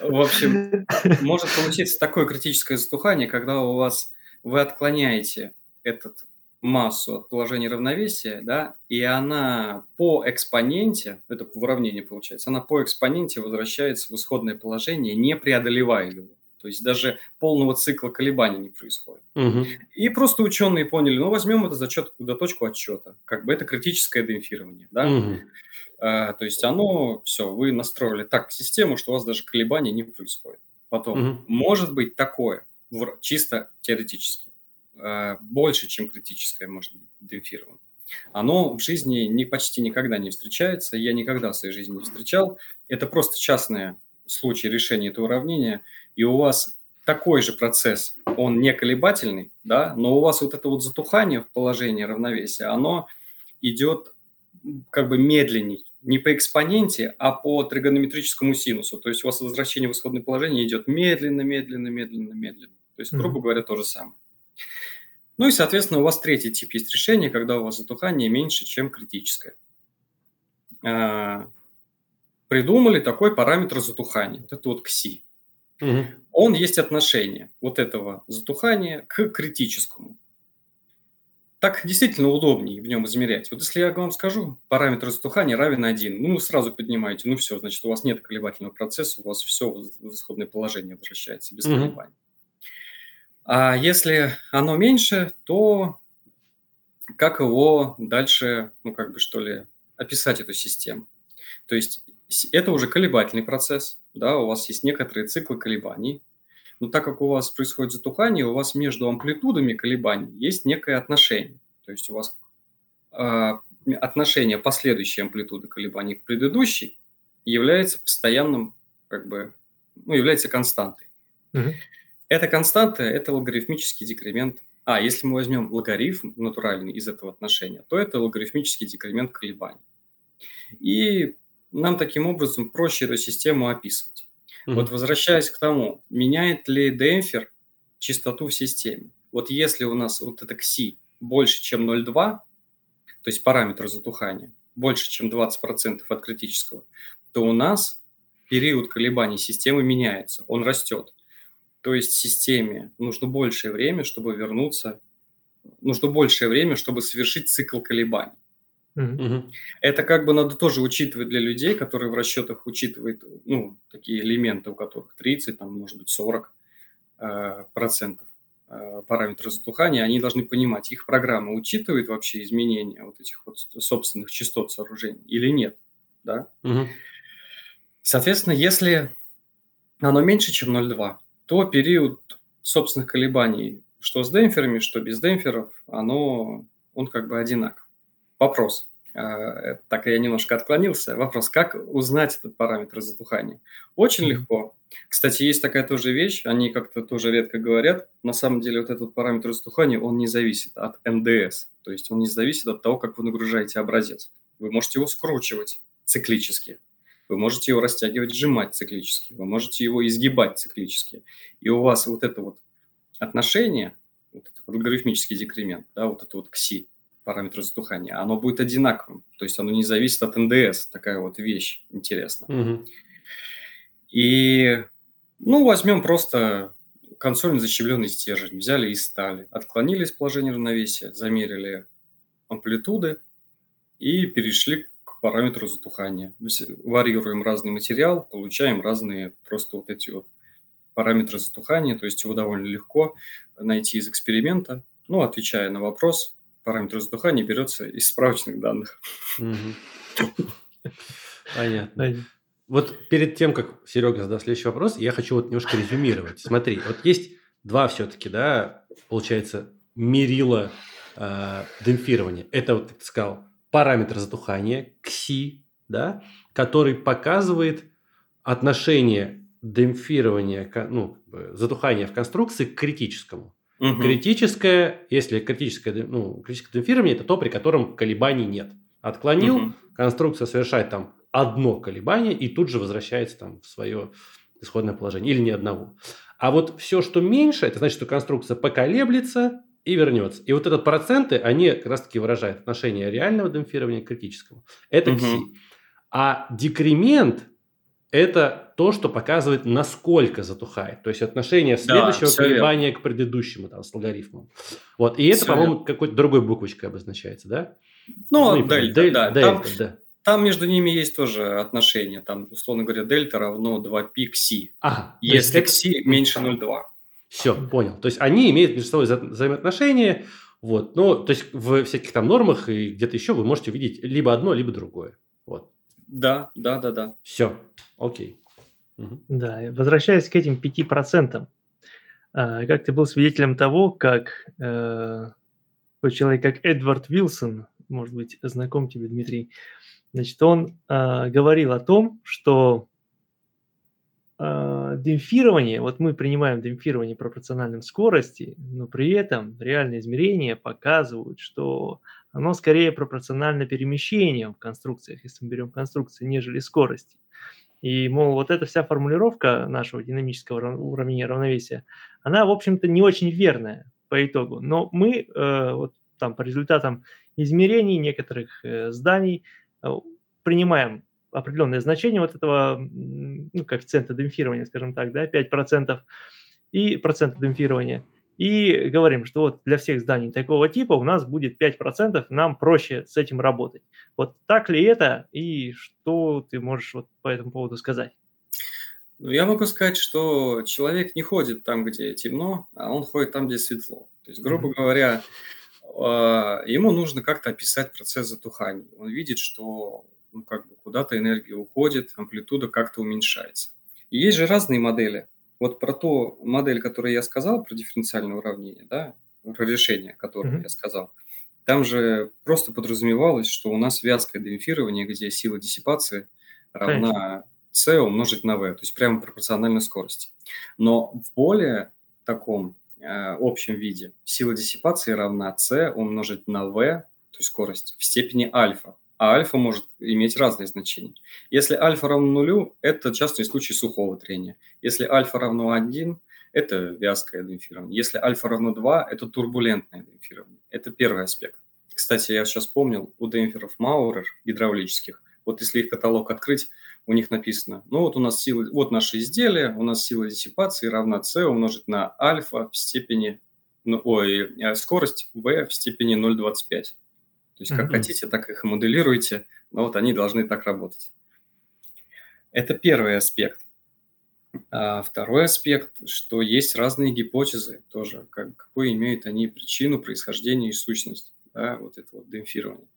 В общем, может получиться такое критическое затухание, когда у вас вы отклоняете этот массу от положения равновесия, да, и она по экспоненте, это в уравнении получается, она по экспоненте возвращается в исходное положение, не преодолевая его. То есть даже полного цикла колебаний не происходит. Угу. И просто ученые поняли, ну возьмем это за, чет, за точку отсчета, как бы это критическое демпфирование, да. Угу. А, то есть оно, все, вы настроили так систему, что у вас даже колебаний не происходит. Потом, угу. может быть такое, чисто теоретически. Э, больше, чем критическое может быть демпфировано. Оно в жизни не, почти никогда не встречается, я никогда в своей жизни не встречал. Это просто частный случай решения этого уравнения, и у вас такой же процесс, он не колебательный, да, но у вас вот это вот затухание в положении равновесия, оно идет как бы медленней, не по экспоненте, а по тригонометрическому синусу. То есть у вас возвращение в исходное положение идет медленно, медленно, медленно, медленно. То есть, грубо говоря, то же самое. Ну и, соответственно, у вас третий тип есть решения, когда у вас затухание меньше, чем критическое. А, придумали такой параметр затухания. Вот это вот КСИ. Угу. Он есть отношение вот этого затухания к критическому так действительно удобнее в нем измерять. Вот если я вам скажу, параметр затухания равен 1, ну, вы сразу поднимаете, ну, все, значит, у вас нет колебательного процесса, у вас все в исходное положение возвращается без mm-hmm. колебаний. А если оно меньше, то как его дальше, ну, как бы, что ли, описать эту систему. То есть это уже колебательный процесс, да, у вас есть некоторые циклы колебаний, но так как у вас происходит затухание, у вас между амплитудами колебаний есть некое отношение. То есть у вас э, отношение последующей амплитуды колебаний к предыдущей является постоянным, как бы, ну, является константой. Угу. Эта константа – это логарифмический декремент. А, если мы возьмем логарифм натуральный из этого отношения, то это логарифмический декремент колебаний. И нам таким образом проще эту систему описывать. Mm-hmm. Вот возвращаясь к тому, меняет ли демпфер частоту в системе? Вот если у нас вот это кси больше, чем 0,2, то есть параметр затухания, больше, чем 20% от критического, то у нас период колебаний системы меняется, он растет. То есть системе нужно большее время, чтобы вернуться, нужно большее время, чтобы совершить цикл колебаний. Mm-hmm. Это как бы надо тоже учитывать для людей, которые в расчетах учитывают, ну, такие элементы, у которых 30, там, может быть, 40 э, процентов э, параметры затухания, они должны понимать, их программа учитывает вообще изменения вот этих вот собственных частот сооружений или нет, да? Mm-hmm. Соответственно, если оно меньше, чем 0,2, то период собственных колебаний, что с демпферами, что без демпферов, оно, он как бы одинаков. Вопрос. А, так я немножко отклонился. Вопрос, как узнать этот параметр затухания? Очень легко. Кстати, есть такая тоже вещь, они как-то тоже редко говорят. На самом деле вот этот параметр затухания, он не зависит от НДС. То есть он не зависит от того, как вы нагружаете образец. Вы можете его скручивать циклически. Вы можете его растягивать, сжимать циклически, вы можете его изгибать циклически. И у вас вот это вот отношение, вот этот логарифмический декремент, да, вот это вот кси, параметр затухания, оно будет одинаковым. То есть оно не зависит от НДС. Такая вот вещь интересная. Угу. И, ну, возьмем просто консольно защемленный стержень. Взяли из стали, отклонили из положения равновесия, замерили амплитуды и перешли параметру затухания. Варьируем разный материал, получаем разные просто вот эти вот параметры затухания, то есть его довольно легко найти из эксперимента. Ну, отвечая на вопрос, параметр затухания берется из справочных данных. Понятно. Вот перед тем, как Серега задаст следующий вопрос, я хочу вот немножко резюмировать. Смотри, вот есть два все-таки, да, получается, мерила э, демпфирования. Это вот, как ты сказал, параметр затухания, кси, да, который показывает отношение демпфирования, ну, затухания в конструкции к критическому. Угу. Критическое, если критическое, ну, критическое демпфирование, это то, при котором колебаний нет. Отклонил, угу. конструкция совершает там одно колебание и тут же возвращается там в свое исходное положение. Или ни одного. А вот все, что меньше, это значит, что конструкция поколеблется, и вернется. И вот этот проценты, они как раз-таки выражают отношение реального демпфирования к критическому. Это угу. кси. А декремент – это то, что показывает, насколько затухает. То есть отношение следующего да, колебания верно. к предыдущему, там, с логарифмом. Вот. И это, все по-моему, какой-то другой буквочкой обозначается, да? Ну, ну дельта, дель, да. Дельта, там, да. Там между ними есть тоже отношение. Там, условно говоря, дельта равно 2π кси. Ага, если кси меньше 0,2. Все, понял. То есть они имеют между собой вза взаимоотношения. Вот. Ну, то есть в всяких там нормах и где-то еще вы можете увидеть либо одно, либо другое. Вот. Да, да, да, да. Все, окей. Угу. Да, возвращаясь к этим 5%. А, как ты был свидетелем того, как э, такой человек, как Эдвард Вилсон, может быть, знаком тебе, Дмитрий, значит, он э, говорил о том, что э, демпфирование, вот мы принимаем демпфирование пропорциональным скорости, но при этом реальные измерения показывают, что оно скорее пропорционально перемещениям в конструкциях, если мы берем конструкции, нежели скорости. И, мол, вот эта вся формулировка нашего динамического уравнения равновесия, она, в общем-то, не очень верная по итогу. Но мы э, вот там по результатам измерений некоторых э, зданий э, принимаем определенное значение вот этого ну, коэффициента демпфирования, скажем так, да, 5% и процента демпфирования. И говорим, что вот для всех зданий такого типа у нас будет 5%, нам проще с этим работать. Вот так ли это и что ты можешь вот по этому поводу сказать? Ну, я могу сказать, что человек не ходит там, где темно, а он ходит там, где светло. То есть, грубо mm-hmm. говоря, а, ему нужно как-то описать процесс затухания. Он видит, что ну, как бы куда-то энергия уходит, амплитуда как-то уменьшается. И есть же разные модели. Вот про ту модель, которую я сказал, про дифференциальное уравнение, да, про решение, которое mm-hmm. я сказал, там же просто подразумевалось, что у нас вязкое демпфирование, где сила диссипации равна c умножить на v, то есть прямо пропорционально скорости. Но в более таком э, общем виде сила диссипации равна c умножить на v, то есть скорость, в степени альфа. А альфа может иметь разные значения. Если альфа равно нулю, это частный случай сухого трения. Если альфа равно 1, это вязкое демпфирование. Если альфа равно 2, это турбулентное демпфирование. Это первый аспект. Кстати, я сейчас вспомнил, у демпферов Маурер гидравлических, вот если их каталог открыть, у них написано, ну вот у нас сила, вот наше изделие, у нас сила диссипации равна c умножить на альфа в степени, ну, ой, э, скорость v в степени 0,25. То есть как mm-hmm. хотите, так их моделируйте, но вот они должны так работать. Это первый аспект. А второй аспект, что есть разные гипотезы тоже, как, какую имеют они причину, происхождение и сущность, да, вот это вот демпфирование.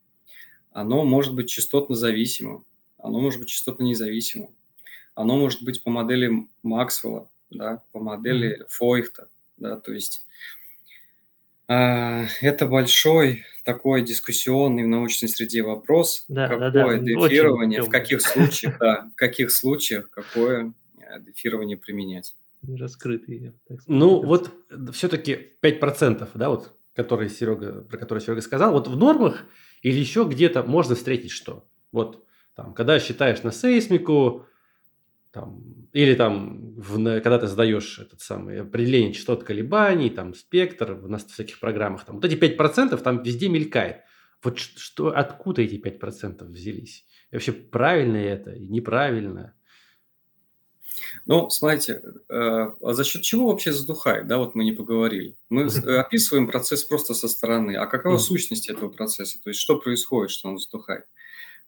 Оно может быть частотно зависимым, оно может быть частотно независимым. Оно может быть по модели Максвелла, да, по модели Фойхта, да, то есть э, это большой такой дискуссионный в научной среде вопрос, да, какое да, да. дефирование, в каких случаях, да, в каких случаях какое э, дефирование применять. Раскрытый. Ну, вот все-таки 5%, да, вот, который Серега, про который Серега сказал, вот в нормах или еще где-то можно встретить что? Вот там, когда считаешь на сейсмику, там, или там, в, когда ты задаешь этот самый определение частот колебаний, там, спектр в, на всяких программах, там, вот эти 5% там везде мелькает. Вот что, откуда эти 5% взялись? И вообще правильно это и неправильно? Ну, смотрите, э, а за счет чего вообще задухает, да, вот мы не поговорили. Мы описываем процесс просто со стороны. А какова сущность этого процесса? То есть, что происходит, что он задухает?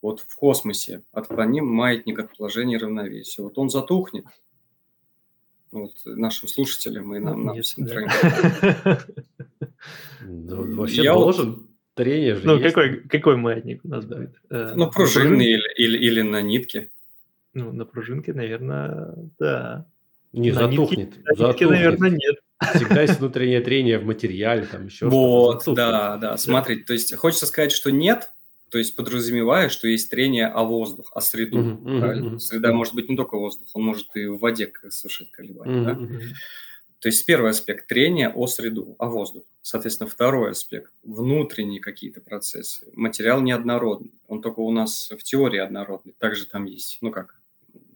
Вот в космосе отклоним маятник от положения равновесия. Вот он затухнет, вот нашим слушателям и нам, нам всем троим. Вообще должен. Трение же Ну, какой, какой маятник у нас будет? Э, ну, пружинный или, или, или на нитке. Ну, на пружинке, наверное, да. Не на затухнет. Нитке, затухнет. наверное, нет. Всегда есть внутреннее трение в материале, там еще Вот, да, да. Смотрите, то есть хочется сказать, что нет, то есть подразумевая, что есть трение о воздух, о среду. Uh-huh, uh-huh, Среда может быть не только воздух, он может и в воде совершить колебания. Uh-huh, да? То есть первый аспект трения о среду, о воздух. Соответственно, второй аспект – внутренние какие-то процессы. Материал неоднородный, он только у нас в теории однородный. Также там есть, ну как,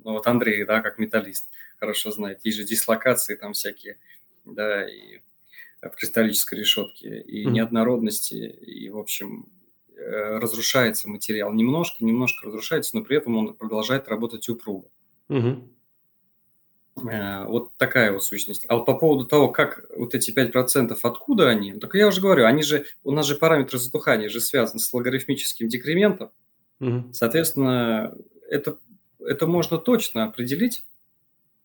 ну вот Андрей, да, как металлист, хорошо знает, есть же дислокации там всякие, да, и в кристаллической решетке, и неоднородности, и, в общем, Э, разрушается материал немножко, немножко разрушается, но при этом он продолжает работать упруго. Угу. Вот такая вот сущность. А вот по поводу того, как вот эти 5%, откуда они, ну, так я уже говорю, они же, у нас же параметры затухания же связаны с логарифмическим декрементом. Угу. Соответственно, это, это можно точно определить,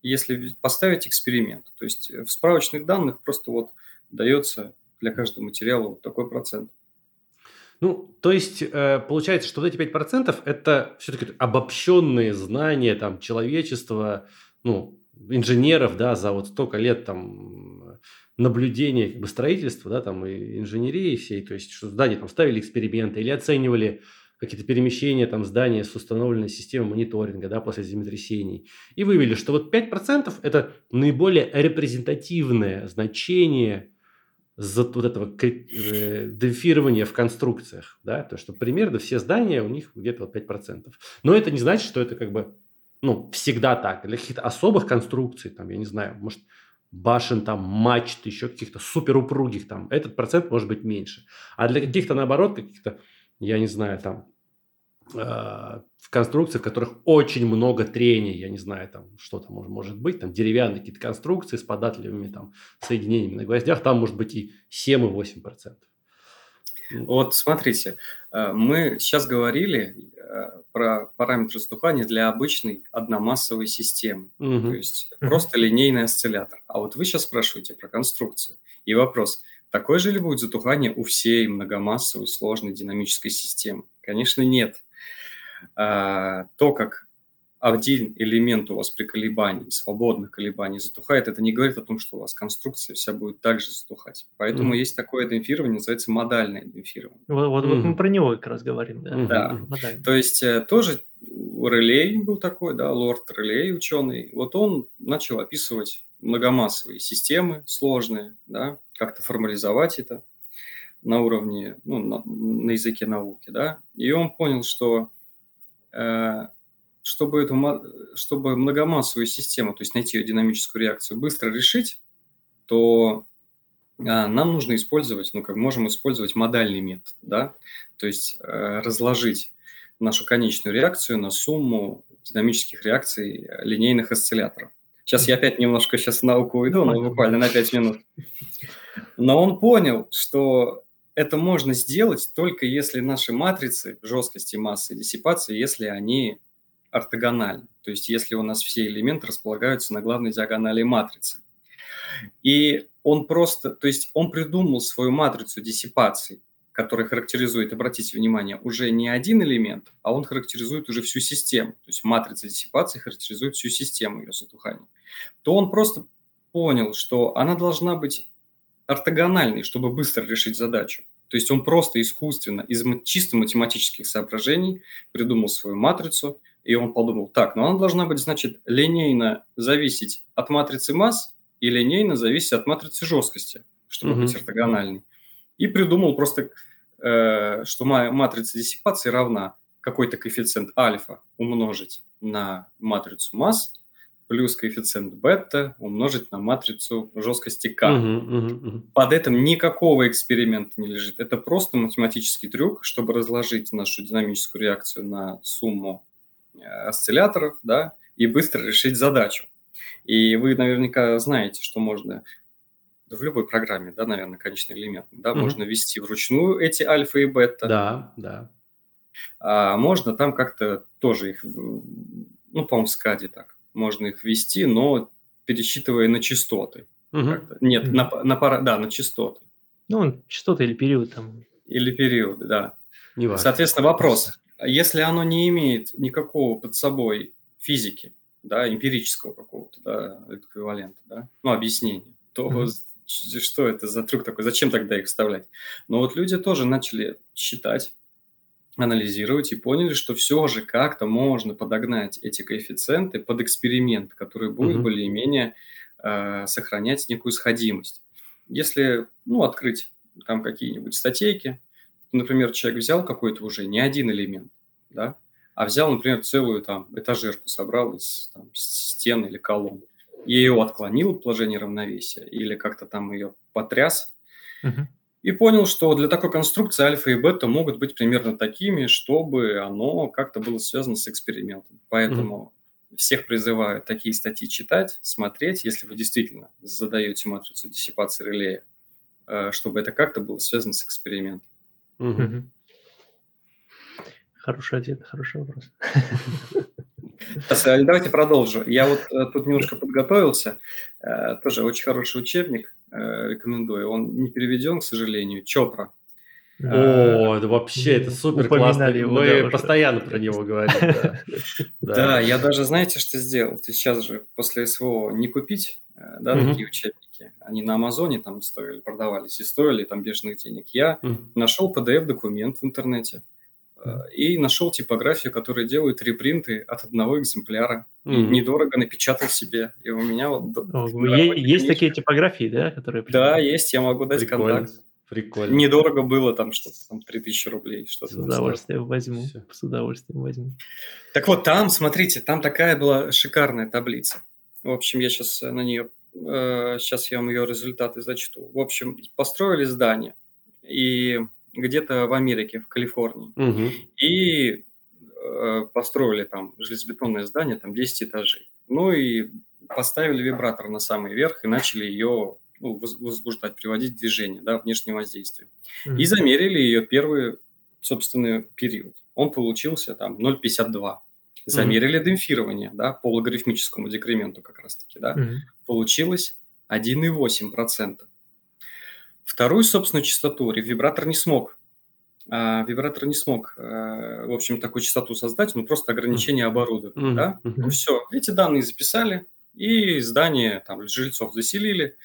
если поставить эксперимент. То есть в справочных данных просто вот дается для каждого материала вот такой процент. Ну, то есть, э, получается, что вот эти 5% это все-таки обобщенные знания там, человечества, ну, инженеров, да, за вот столько лет там наблюдения как бы, строительства, да, там и инженерии всей, то есть, что здания там ставили эксперименты или оценивали какие-то перемещения там здания с установленной системой мониторинга, да, после землетрясений, и вывели, что вот 5% это наиболее репрезентативное значение за вот этого э, демпфирования в конструкциях, да, то что примерно все здания у них где-то вот 5%. Но это не значит, что это как бы, ну, всегда так. Для каких-то особых конструкций, там, я не знаю, может, башен, там, мачт, еще каких-то суперупругих, там, этот процент может быть меньше. А для каких-то, наоборот, каких-то, я не знаю, там, в конструкции, в которых очень много трения, я не знаю, там что там может, быть, там деревянные какие-то конструкции с податливыми там соединениями на гвоздях, там может быть и 7, и 8 процентов. Вот смотрите, э, мы сейчас говорили э, про параметры затухания для обычной одномассовой системы, угу. то есть просто линейный осциллятор. А вот вы сейчас спрашиваете про конструкцию. И вопрос, такое же ли будет затухание у всей многомассовой сложной динамической системы? Конечно, нет. А, то, как один элемент у вас при колебании, свободных колебаний затухает, это не говорит о том, что у вас конструкция вся будет также затухать. Поэтому mm-hmm. есть такое демпфирование, называется модальное демпфирование. Вот, вот, mm-hmm. вот мы про него как раз говорим. Да, да. Mm-hmm. то есть э, тоже Релей был такой, да, лорд Релей, ученый. Вот он начал описывать многомассовые системы сложные, да, как-то формализовать это на уровне, ну, на, на языке науки, да, и он понял, что чтобы, эту, чтобы многомассовую систему, то есть найти ее динамическую реакцию, быстро решить, то а, нам нужно использовать, ну, как можем использовать модальный метод, да, то есть э, разложить нашу конечную реакцию на сумму динамических реакций линейных осцилляторов. Сейчас я опять немножко сейчас в науку уйду, но буквально на 5 минут. Но он понял, что это можно сделать только если наши матрицы жесткости, массы и диссипации, если они ортогональны. То есть если у нас все элементы располагаются на главной диагонали матрицы. И он просто, то есть он придумал свою матрицу диссипации, которая характеризует, обратите внимание, уже не один элемент, а он характеризует уже всю систему. То есть матрица диссипации характеризует всю систему ее затухания. То он просто понял, что она должна быть ортогональной, чтобы быстро решить задачу. То есть он просто искусственно, из чисто математических соображений придумал свою матрицу, и он подумал, так, ну она должна быть, значит, линейно зависеть от матрицы масс и линейно зависеть от матрицы жесткости, чтобы mm-hmm. быть ортогональной. И придумал просто, э, что матрица диссипации равна какой-то коэффициент альфа умножить на матрицу масс плюс коэффициент бета умножить на матрицу жесткости k. Uh-huh, uh-huh, uh-huh. Под этим никакого эксперимента не лежит. Это просто математический трюк, чтобы разложить нашу динамическую реакцию на сумму э, осцилляторов, да, и быстро решить задачу. И вы наверняка знаете, что можно в любой программе, да, наверное, конечный элемент, да, mm-hmm. можно ввести вручную эти альфа и бета. Да, да. А можно там как-то тоже их, ну, по-моему, в скаде так, можно их ввести, но пересчитывая на частоты. Угу. Нет, угу. на, на пара, да, на частоты. Ну, частоты или период там. Или периоды, да. Не важно. Соответственно, вопрос. Если оно не имеет никакого под собой физики, да, эмпирического какого-то, да, эквивалента, да, ну, объяснения, то угу. что это за трюк такой? Зачем тогда их вставлять? Но вот люди тоже начали считать, анализировать и поняли, что все же как-то можно подогнать эти коэффициенты под эксперимент, который будет mm-hmm. более-менее э, сохранять некую сходимость. Если, ну, открыть там какие-нибудь статейки, например, человек взял какой-то уже не один элемент, да, а взял, например, целую там этажерку собрал из там, стен или колонн, и ее отклонил положение равновесия или как-то там ее потряс, uh-huh и понял, что для такой конструкции альфа и бета могут быть примерно такими, чтобы оно как-то было связано с экспериментом. Поэтому mm-hmm. всех призываю такие статьи читать, смотреть, если вы действительно задаете матрицу диссипации релея, э, чтобы это как-то было связано с экспериментом. Mm-hmm. Хороший ответ, хороший вопрос. Э, давайте продолжу. Я вот э, тут немножко подготовился. Тоже очень хороший учебник Э, рекомендую. Он не переведен, к сожалению. Чопра. О, это вообще, это супер классно. Мы постоянно про него говорим. Да, я даже, знаете, что сделал? Ты сейчас же после СВО не купить, э, да, такие учебники. Они на Амазоне там стоили, продавались и стоили там бешеных денег. Я нашел PDF-документ в интернете Э, и нашел типографию, которая делает репринты от одного экземпляра. Mm-hmm. И недорого напечатал себе. И у меня вот... Есть, есть такие типографии, да? Которые да, есть, я могу дать Прикольно. контакт. Прикольно. Недорого было там что-то, там 3000 рублей. Что-то с удовольствием возьму. Все. С удовольствием возьму. Так вот, там, смотрите, там такая была шикарная таблица. В общем, я сейчас на нее... Э, сейчас я вам ее результаты зачту. В общем, построили здание. И где-то в Америке, в Калифорнии. Угу. И э, построили там железобетонное здание, там 10 этажей. Ну и поставили вибратор на самый верх и начали ее ну, возбуждать, приводить в движение, да, внешнее воздействие. Mm-hmm. И замерили ее первый, собственный период. Он получился там 0,52. Замерили mm-hmm. демпфирование, да, по логарифмическому декременту как раз-таки, да. Mm-hmm. Получилось 1,8%. Вторую собственную частоту вибратор не смог. А, вибратор не смог, а, в общем, такую частоту создать, ну, просто ограничение оборудования, да? Ну, все, эти данные записали, и здание, там, жильцов заселили,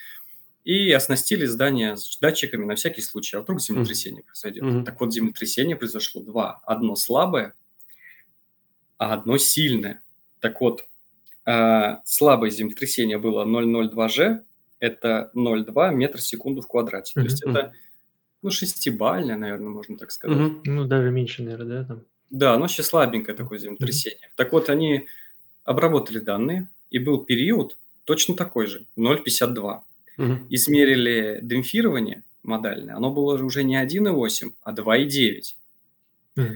и оснастили здание датчиками на всякий случай, а вдруг землетрясение произойдет. Mm-hmm. Так вот, землетрясение произошло два. Одно слабое, а одно сильное. Так вот, э, слабое землетрясение было 0,02G, это 0,2 метра в секунду в квадрате. Mm-hmm. То есть это ну, шестибальное, наверное, можно так сказать. Mm-hmm. Ну, даже меньше, наверное, да? Там? Да, оно еще слабенькое такое землетрясение. Mm-hmm. Так вот, они обработали данные, и был период точно такой же, 0,52 угу. измерили демпфирование модальное, оно было уже не 1,8, а 2,9. Угу.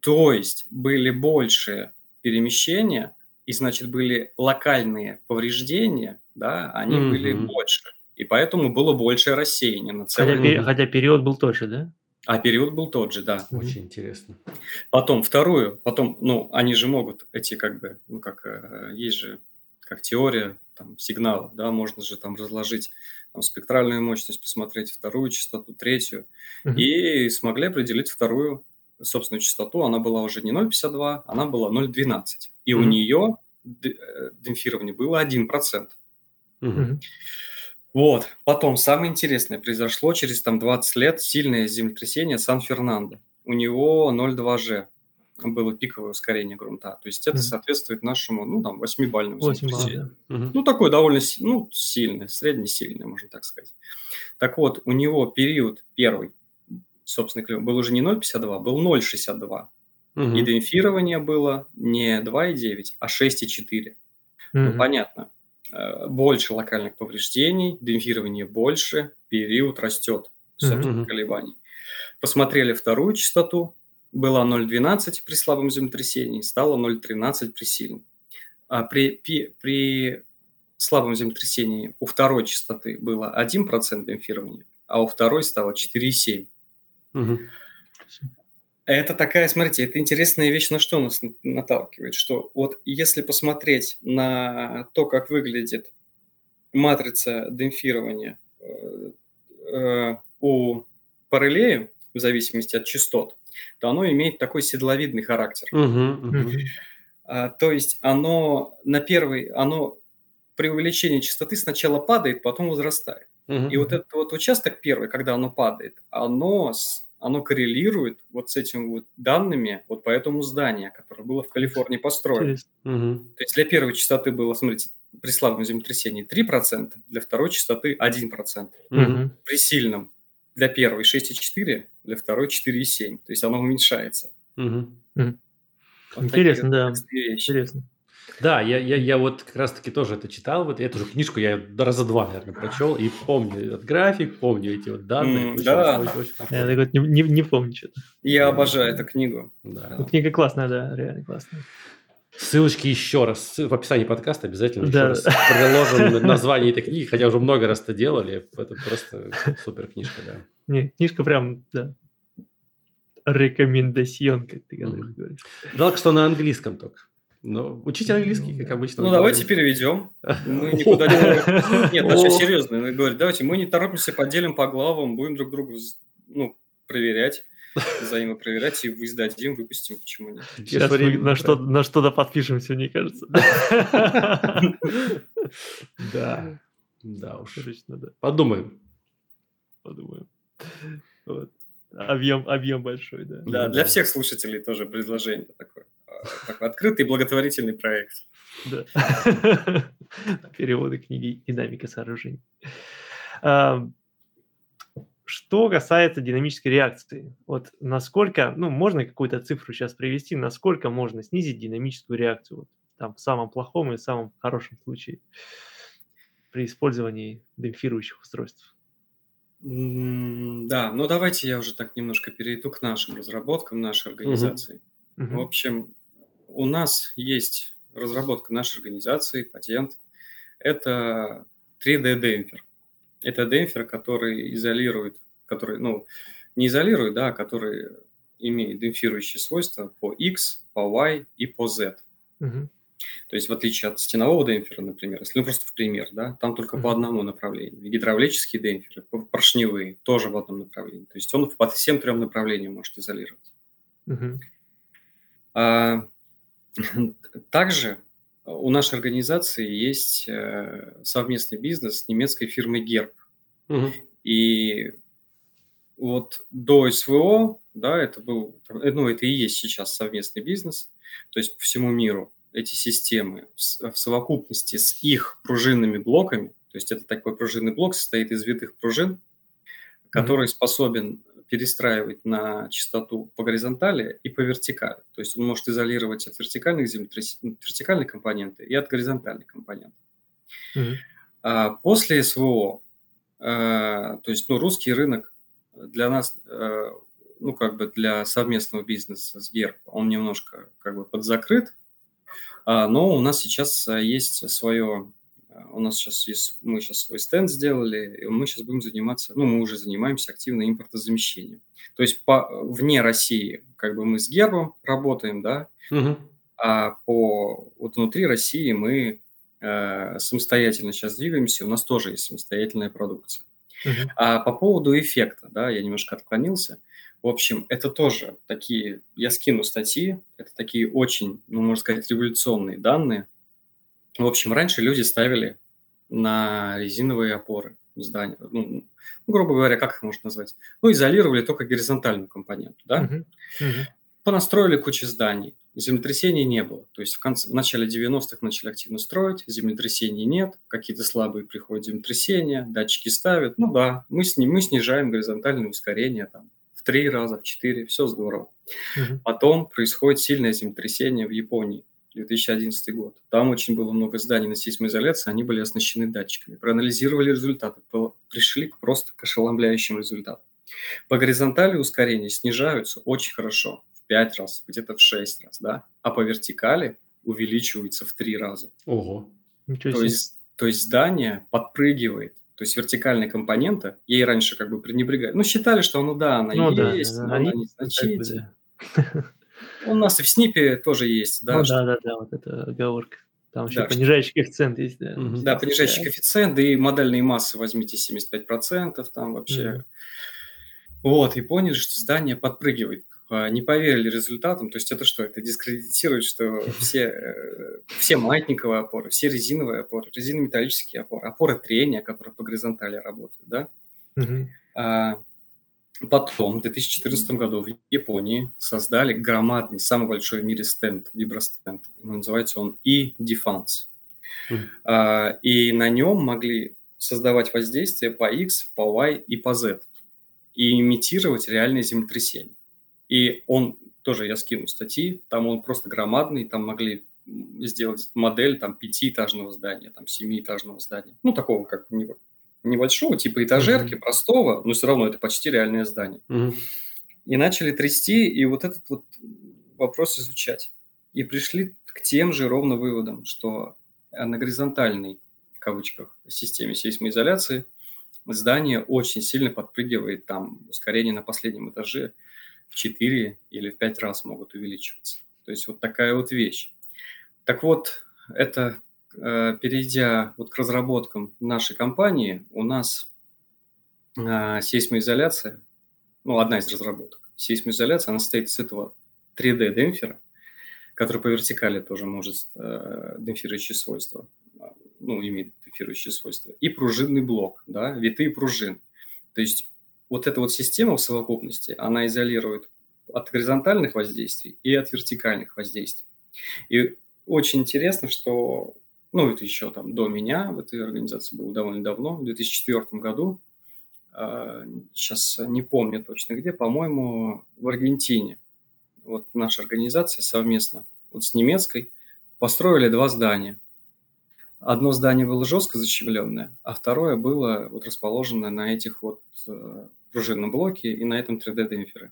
То есть были больше перемещения, и, значит, были локальные повреждения, да, они угу. были больше. И поэтому было большее рассеяние на целый... Хотя, хотя период был тот же, да? А период был тот же, да. Очень интересно. Потом вторую, потом, ну, они же могут эти как бы, ну, как, э, есть же как теория там, сигналов, да, можно же там разложить там, спектральную мощность, посмотреть вторую частоту, третью, mm-hmm. и смогли определить вторую собственную частоту, она была уже не 0,52, она была 0,12, и mm-hmm. у нее э, демпфирование было 1%. Mm-hmm. Вот, потом самое интересное произошло через там 20 лет сильное землетрясение Сан-Фернандо. У него 0,2G было пиковое ускорение грунта. То есть это mm-hmm. соответствует нашему, ну, там, 8-бальному 8 да. mm-hmm. Ну, такой довольно ну, сильный, средне-сильный, можно так сказать. Так вот, у него период первый, собственно, был уже не 0,52, был 0,62. Mm-hmm. И демпфирование было не 2,9, а 6,4. Mm-hmm. Ну, понятно. Э, больше локальных повреждений, демпфирование больше, период растет, собственно, mm-hmm. колебаний. Посмотрели вторую частоту, была 0,12 при слабом землетрясении, стало 0,13 при сильном. А при, при, при слабом землетрясении у второй частоты было 1% демпфирования, а у второй стало 4,7. Угу. Это такая, смотрите, это интересная вещь, на что нас наталкивает, что вот если посмотреть на то, как выглядит матрица демпфирования э, э, у параллея, в зависимости от частот, то оно имеет такой седловидный характер. Uh-huh, uh-huh. А, то есть оно на первый, оно при увеличении частоты сначала падает, потом возрастает. Uh-huh. И вот этот вот участок первый, когда оно падает, оно, оно коррелирует вот с этими вот данными вот по этому зданию, которое было в Калифорнии построено. Uh-huh. То есть для первой частоты было, смотрите, при слабом землетрясении 3%, для второй частоты 1%. Uh-huh. При сильном для первой 6,4, для второй 4,7. То есть оно уменьшается. Угу. Вот Интересно, да. Интересно. Да, я, я, я вот как раз-таки тоже это читал, вот эту же книжку я раза два, наверное, прочел, и помню этот график, помню эти вот данные. Mm, да. Очень, очень, я так не, не, не помню что-то. Я обожаю эту книгу. Да. Ну, книга классная, да, реально классная. Ссылочки еще раз в описании подкаста обязательно да. еще раз приложим название этой книги, хотя уже много раз это делали. Это просто супер книжка, да. Не, книжка прям, да, рекомендацион, как ты говоришь. Жалко, что на английском только. Но учите английский, как обычно. Ну, давайте переведем. Мы никуда не... Нет, сейчас серьезно. Говорит, давайте мы не торопимся, поделим по главам, будем друг друга ну, проверять взаимопроверять и вы сдадим, выпустим, почему нет. Сейчас мы на, что, на что-то подпишемся, мне кажется. Да, да уж. Подумаем. Подумаем. Объем, объем большой, да. Да, для всех слушателей тоже предложение такое. Такой открытый благотворительный проект. Да. Переводы книги «Динамика сооружений». Что касается динамической реакции, вот насколько, ну, можно какую-то цифру сейчас привести, насколько можно снизить динамическую реакцию, вот, там, в самом плохом и самом хорошем случае при использовании демпфирующих устройств? Да, ну давайте я уже так немножко перейду к нашим разработкам нашей организации. Uh-huh. Uh-huh. В общем, у нас есть разработка нашей организации, патент. Это 3D-демпфер. Это демпфер, который изолирует, который, ну, не изолирует, да, а который имеет демпфирующие свойства по X, по Y и по Z. Угу. То есть в отличие от стенового демпфера, например, если ну просто в пример, да, там только по одному направлению. Гидравлические демпферы, поршневые, тоже в одном направлении. То есть он по всем трем направлениям может изолировать. А, также у нашей организации есть э, совместный бизнес с немецкой фирмой Герб. Мгм. И вот до СВО, да, это был, э, ну, это и есть сейчас совместный бизнес, то есть по всему миру эти системы в, совокупности с их пружинными блоками, то есть это такой пружинный блок состоит из витых пружин, который способен перестраивать на частоту по горизонтали и по вертикали. То есть он может изолировать от вертикальных землетряс- ну, вертикальной компоненты и от горизонтальной компоненты. Мгм. А после СВО, э, то есть ну, русский рынок для нас, э, ну как бы для совместного бизнеса с Герб, он немножко как бы подзакрыт, а, но у нас сейчас э, есть свое, у нас сейчас есть, мы сейчас свой стенд сделали, и мы сейчас будем заниматься, ну мы уже занимаемся активно импортозамещением. То есть по, вне России как бы мы с Гербом работаем, да, Мгм. а по вот внутри России мы э, самостоятельно сейчас двигаемся, у нас тоже есть самостоятельная продукция. Мгм. А по поводу эффекта, да, я немножко отклонился. В общем, это тоже такие, я скину статьи, это такие очень, ну, можно сказать, революционные данные. В общем, раньше люди ставили на резиновые опоры в здании. Ну, ну, грубо говоря, как их можно назвать? Ну, изолировали только горизонтальную компоненту, да? Мгм. Понастроили кучу зданий. Землетрясений не было. То есть в, конце, в начале 90-х начали активно строить, землетрясений нет, какие-то слабые приходят землетрясения, датчики ставят. Ну да, мы, сни, мы снижаем горизонтальное ускорение там, в три раза, в четыре, все здорово. Мгм. Потом происходит сильное землетрясение в Японии, 2011 год. Там очень было много зданий на сейсмоизоляции, они были оснащены датчиками. Проанализировали результаты, пришли к просто к ошеломляющим результатам. По горизонтали ускорения снижаются очень хорошо, в 5 раз, где-то в 6 раз, да, а по вертикали увеличиваются в 3 раза. Ого. Ничего То себе. есть, то есть здание подпрыгивает. То есть вертикальная компонента, ей раньше как бы пренебрегали. Ну, считали, что ну да, она Ну есть, да, но она Они бы, незначительна. У нас и в СНИПе тоже есть, да, Ну что- да, да, да, вот эта оговорка. Там еще Да, что- понижающий коэффициент есть, да. Мгм. Да, понижающий коэффициент, да и модальные массы возьмите 75%, там вообще. Мгм. Вот, и поняли, что здание подпрыгивает. А, Не поверили результатам, то есть это что? Это дискредитирует, что все, э, все маятниковые опоры, все резиновые опоры, резинометаллические опоры, опоры трения, которые по горизонтали работают, да? Мгм. А, Потом, в 2014 году в Японии создали громадный, самый большой в мире стенд, вибростенд. Называется он e-Defense. Мгм. А, И на нем могли создавать воздействие по X, по Y и по Z. И имитировать реальные землетрясения. И он, тоже я скину статьи, там он просто громадный, там могли сделать модель там пятиэтажного здания, там семиэтажного здания. Ну, такого как небольшого, типа этажерки, простого, но все равно это почти реальное здание. Мгм. И начали трясти, и вот этот вот вопрос изучать. И пришли к тем же ровно выводам, что э, на горизонтальной, в кавычках, системе сейсмоизоляции здание очень сильно подпрыгивает, там ускорение на последнем этаже в 4 или в 5 раз могут увеличиваться. То есть вот такая вот вещь. Так вот, это перейдя вот к разработкам нашей компании, у нас э, сейсмоизоляция, ну, одна из разработок. Сейсмоизоляция, она состоит из этого 3D-демпфера, который по вертикали тоже может э, демпфирующие свойства, э, ну, имеет демпфирующие свойства, и пружинный блок, да, витые пружин. То есть вот эта вот система в совокупности, она изолирует от горизонтальных воздействий и от вертикальных воздействий. И очень интересно, что, ну, это еще там до меня в этой организации было довольно давно, в 2004 году, сейчас не помню точно где, по-моему, в Аргентине. Вот наша организация совместно вот с немецкой построили два здания. Одно здание было жестко защемленное, а второе было вот расположено на этих вот э, пружинном блоке и на этом 3D-демпфере.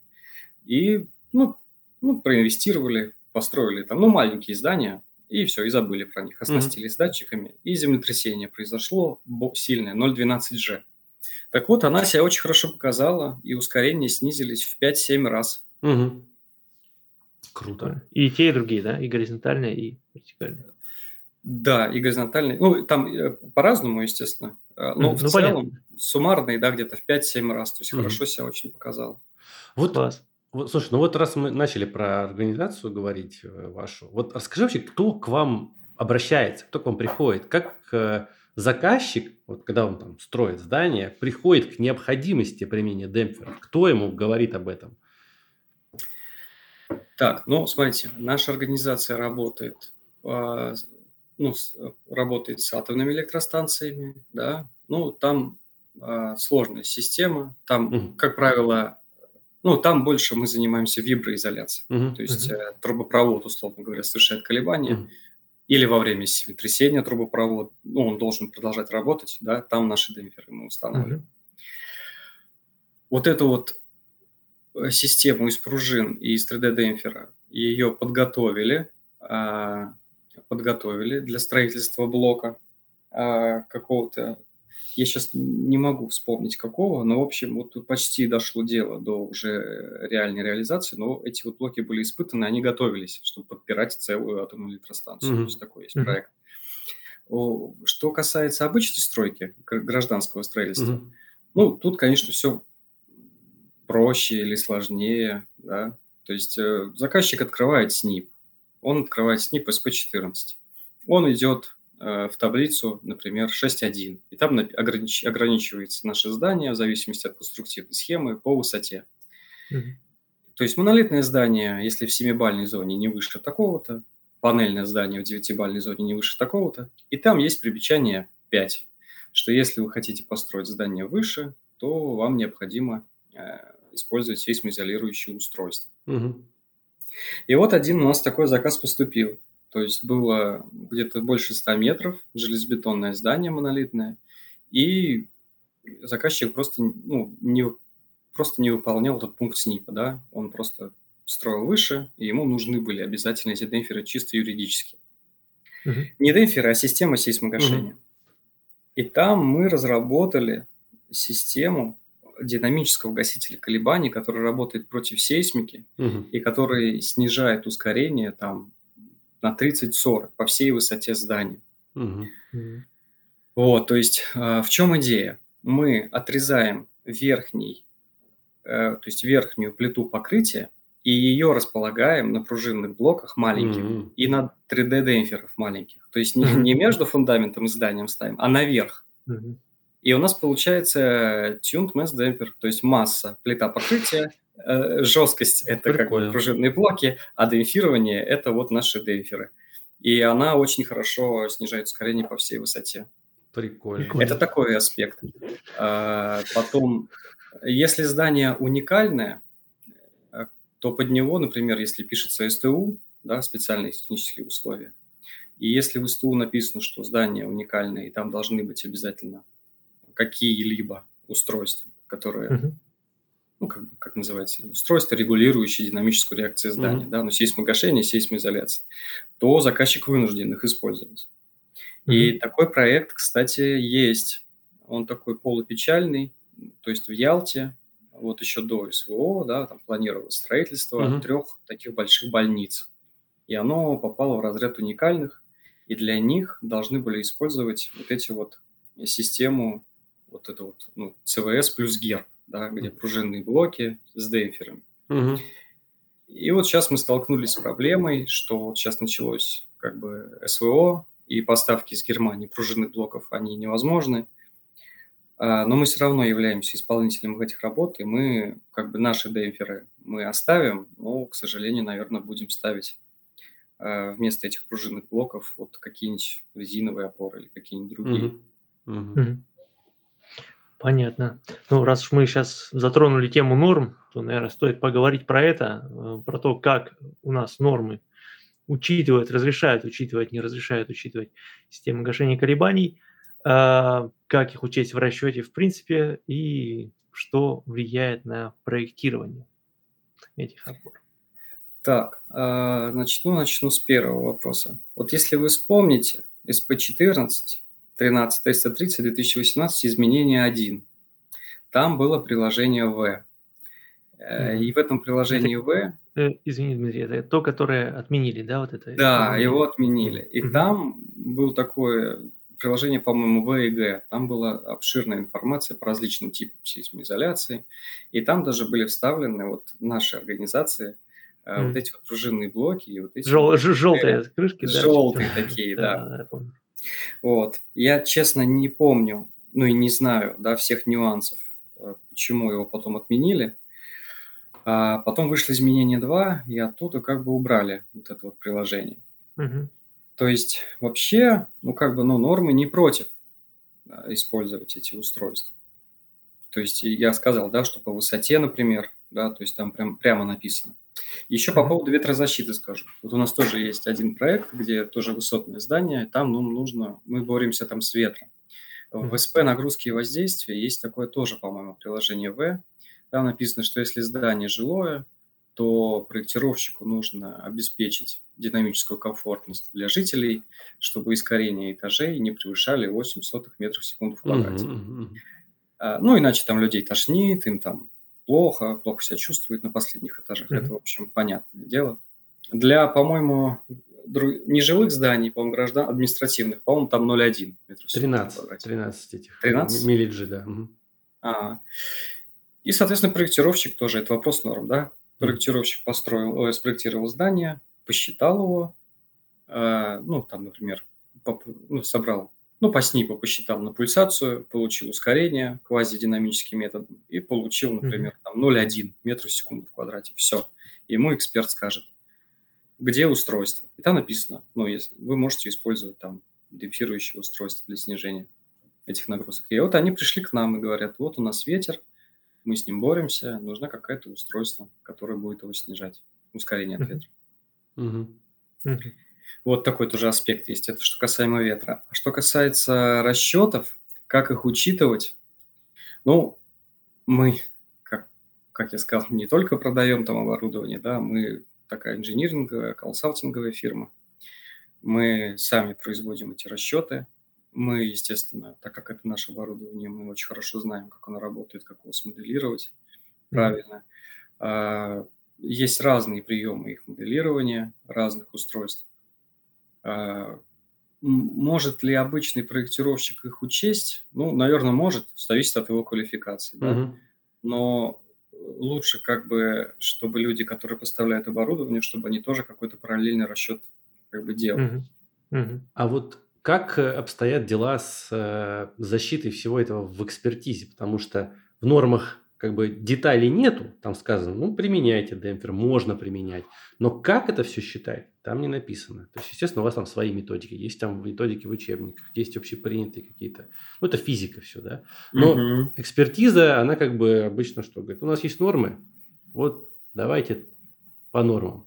И, ну, ну, проинвестировали, построили там, ну, маленькие здания, и все, и забыли про них, оснастились датчиками, и землетрясение произошло сильное, 0,12G. Так вот, она себя очень хорошо показала, и ускорения снизились в 5-7 раз. Мгм. Круто. И те, и другие, да? И горизонтальные, и вертикальные. Да, и горизонтальные. Ну, там э, по-разному, естественно. А, но Мгм. в Ну, целом понятно. суммарный, да, где-то в 5-7 раз. То есть Мгм. хорошо себя очень показал. Вот, Класс. Слушай, ну вот раз мы начали про организацию говорить э, вашу, вот расскажи вообще, кто к вам обращается, кто к вам приходит, как э, заказчик, вот когда он там строит здание, приходит к необходимости применения демпферов, кто ему говорит об этом? Так, ну, смотрите, наша организация работает, а, ну, работает с атомными электростанциями, да, ну, там а, сложная система, там, как правило, ну, там больше мы занимаемся виброизоляцией, Мгм. то есть э, трубопровод, условно говоря, совершает колебания, Мгм. или во время землетрясения трубопровод, ну, он должен продолжать работать, да, там наши демпферы мы устанавливаем. Мгм. Вот эту вот э, систему из пружин и из 3D-демпфера, ее подготовили, а, подготовили для строительства блока а, какого-то, я сейчас не могу вспомнить какого, но, в общем, вот почти дошло дело до уже реальной реализации, но эти вот блоки были испытаны, они готовились, чтобы подпирать целую атомную электростанцию. Мгм. То есть такой есть проект. Что касается обычной стройки, гр- гражданского строительства, Мгм. ну, тут, конечно, все проще или сложнее, да. То есть э, заказчик открывает СНИП, он открывает СНИП SP14, он идет в таблицу, например, 6.1, и там огранич- ограничивается наше здание в зависимости от конструктивной схемы по высоте. Мгм. То есть монолитное здание, если в 7-бальной зоне не выше такого-то, панельное здание в 9-бальной зоне не выше такого-то, и там есть примечание 5, что если вы хотите построить здание выше, то вам необходимо э, использовать сейсмоизолирующие устройства. Мгм. И вот один у нас такой заказ поступил. То есть было где-то больше 100 метров, железобетонное здание монолитное, и заказчик просто, ну, не, просто не выполнял этот пункт СНИПа, да, он просто строил выше, и ему нужны были обязательно эти демпферы чисто юридически. Мгм. Не демпферы, а система сейсмогашения. И там мы разработали систему динамического гасителя колебаний, который работает против сейсмики, Мгм. и который снижает ускорение там на 30-40 по всей высоте здания. Мгм. Вот, то есть э, в чем идея? Мы отрезаем верхний, э, то есть верхнюю плиту покрытия и ее располагаем на пружинных блоках маленьких Мгм. и на 3D-демпферов маленьких. То есть не, не между фундаментом и зданием ставим, а наверх. Мгм. И у нас получается tuned mass damper, то есть масса, плита покрытия, жесткость – это как бы Прикольно. пружинные блоки, а демпфирование – это вот наши демпферы. И она очень хорошо снижает ускорение по всей высоте. Прикольно. Прикольно. Это такой аспект. А, Потом, если здание уникальное, э, то под него, например, если пишется СТУ, да, специальные технические условия, и если в СТУ написано, что здание уникальное, и там должны быть обязательно какие-либо устройства, которые, Мгм. Ну, как, как называется, устройства, регулирующие динамическую реакцию здания, Мгм. да, ну, сейсмогашение, сейсмоизоляция, то заказчик вынужден их использовать. И Мгм. такой проект, кстати, есть. Он такой полупечальный, то есть в Ялте, вот еще до СВО, да, там планировалось строительство Мгм. трех таких больших больниц. И оно попало в разряд уникальных, и для них должны были использовать вот эти вот систему, вот это вот, ну, ЦВС плюс ГЕР, да, где пружинные блоки с демпферами. Мгм. И вот сейчас мы столкнулись с проблемой, что вот сейчас началось как бы СВО, и поставки из Германии пружинных блоков, они невозможны. А, Но мы все равно являемся исполнителем этих работ, и мы как бы наши демпферы мы оставим, но, к сожалению, наверное, будем ставить а, вместо этих пружинных блоков вот какие-нибудь резиновые опоры или какие-нибудь другие. Мгм. Мгм. Понятно. Ну, раз уж мы сейчас затронули тему норм, то, наверное, стоит поговорить про это, э, про то, как у нас нормы учитывают, разрешают учитывать, не разрешают учитывать системы гашения колебаний, а, как их учесть в расчете в принципе и что влияет на проектирование этих опор. Так, а, начну, начну с первого вопроса. Вот если вы вспомните, СП-14, 13 330 2018, изменение 1, там было приложение В. Э, и в этом приложении В... Э, извини, Дмитрий, это то, которое отменили, да, вот это? Да, его отменили. И угу. там был такое приложение, по-моему, В и Г. Там была обширная информация по различным типам сейсмоизоляции. И там даже были вставлены вот наши организации, mm. вот эти вот пружинные блоки. И вот эти Жел, вот, желтые крышки, да? Желтые такие, да. Вот. Я, честно, не помню, ну и не знаю, да, всех нюансов, почему его потом отменили. А потом вышло изменение 2, и оттуда как бы убрали вот это вот приложение. Угу. То есть вообще, ну как бы, ну нормы не против использовать эти устройства. То есть я сказал, да, что по высоте, например, да, то есть там прям, прямо написано. Еще по поводу ветрозащиты скажу. Вот у нас тоже есть один проект, где тоже высотное здание, там ну, нужно, мы боремся там с ветром. В СП нагрузки и воздействия есть такое тоже, по-моему, приложение В, там написано, что если здание жилое, то проектировщику нужно обеспечить динамическую комфортность для жителей, чтобы искорение этажей не превышали 8 сотых метров в секунду в квадрате. Mm-hmm. Ну, иначе там людей тошнит, им там плохо, плохо себя чувствуют на последних этажах. Mm-hmm. Это, в общем, понятное дело. Для, по-моему, нежилых зданий, по-моему, граждан административных, по-моему, там 0,1 метров в 13, 13 этих. 13? Миллиджи, да. Угу. А, и, соответственно, проектировщик тоже, это вопрос норм, да? Проектировщик построил, э, спроектировал здание, посчитал его, э, ну, там, например, по, ну, собрал, ну, по СНИПу посчитал на пульсацию, получил ускорение квазидинамическим методом и получил, например, там 0,1 метра в секунду в квадрате. Все. Ему эксперт скажет, где устройство. И там написано, ну, если вы можете использовать там демпфирующее устройство для снижения этих нагрузок. И вот они пришли к нам и говорят, вот у нас ветер, мы с ним боремся, нужно какое-то устройство, которое будет его снижать, ускорение от ветра. Вот такой тоже аспект есть, это что касаемо ветра. А что касается расчетов, как их учитывать, ну, мы, как, как я сказал, не только продаем там оборудование, да, мы такая инжиниринговая, консалтинговая фирма. Мы сами производим эти расчеты, мы, естественно, так как это наше оборудование, мы очень хорошо знаем, как оно работает, как его смоделировать правильно. А, есть разные приемы их моделирования разных устройств. А, может ли обычный проектировщик их учесть? Ну, наверное, может, зависит от его квалификации. Да? Угу. Но лучше как бы, чтобы люди, которые поставляют оборудование, чтобы они тоже какой-то параллельный расчет как бы делали. Угу. Угу. А вот как э, обстоят дела с э, защитой всего этого в экспертизе? Потому что в нормах как бы деталей нету, там сказано, ну, применяйте демпфер, можно применять. Но как это все считать, там не написано. То есть, естественно, у вас там свои методики, есть там методики в учебниках, есть общепринятые какие-то. Ну, это физика все, да. Но угу. экспертиза, она как бы обычно что говорит, у нас есть нормы, вот давайте по нормам.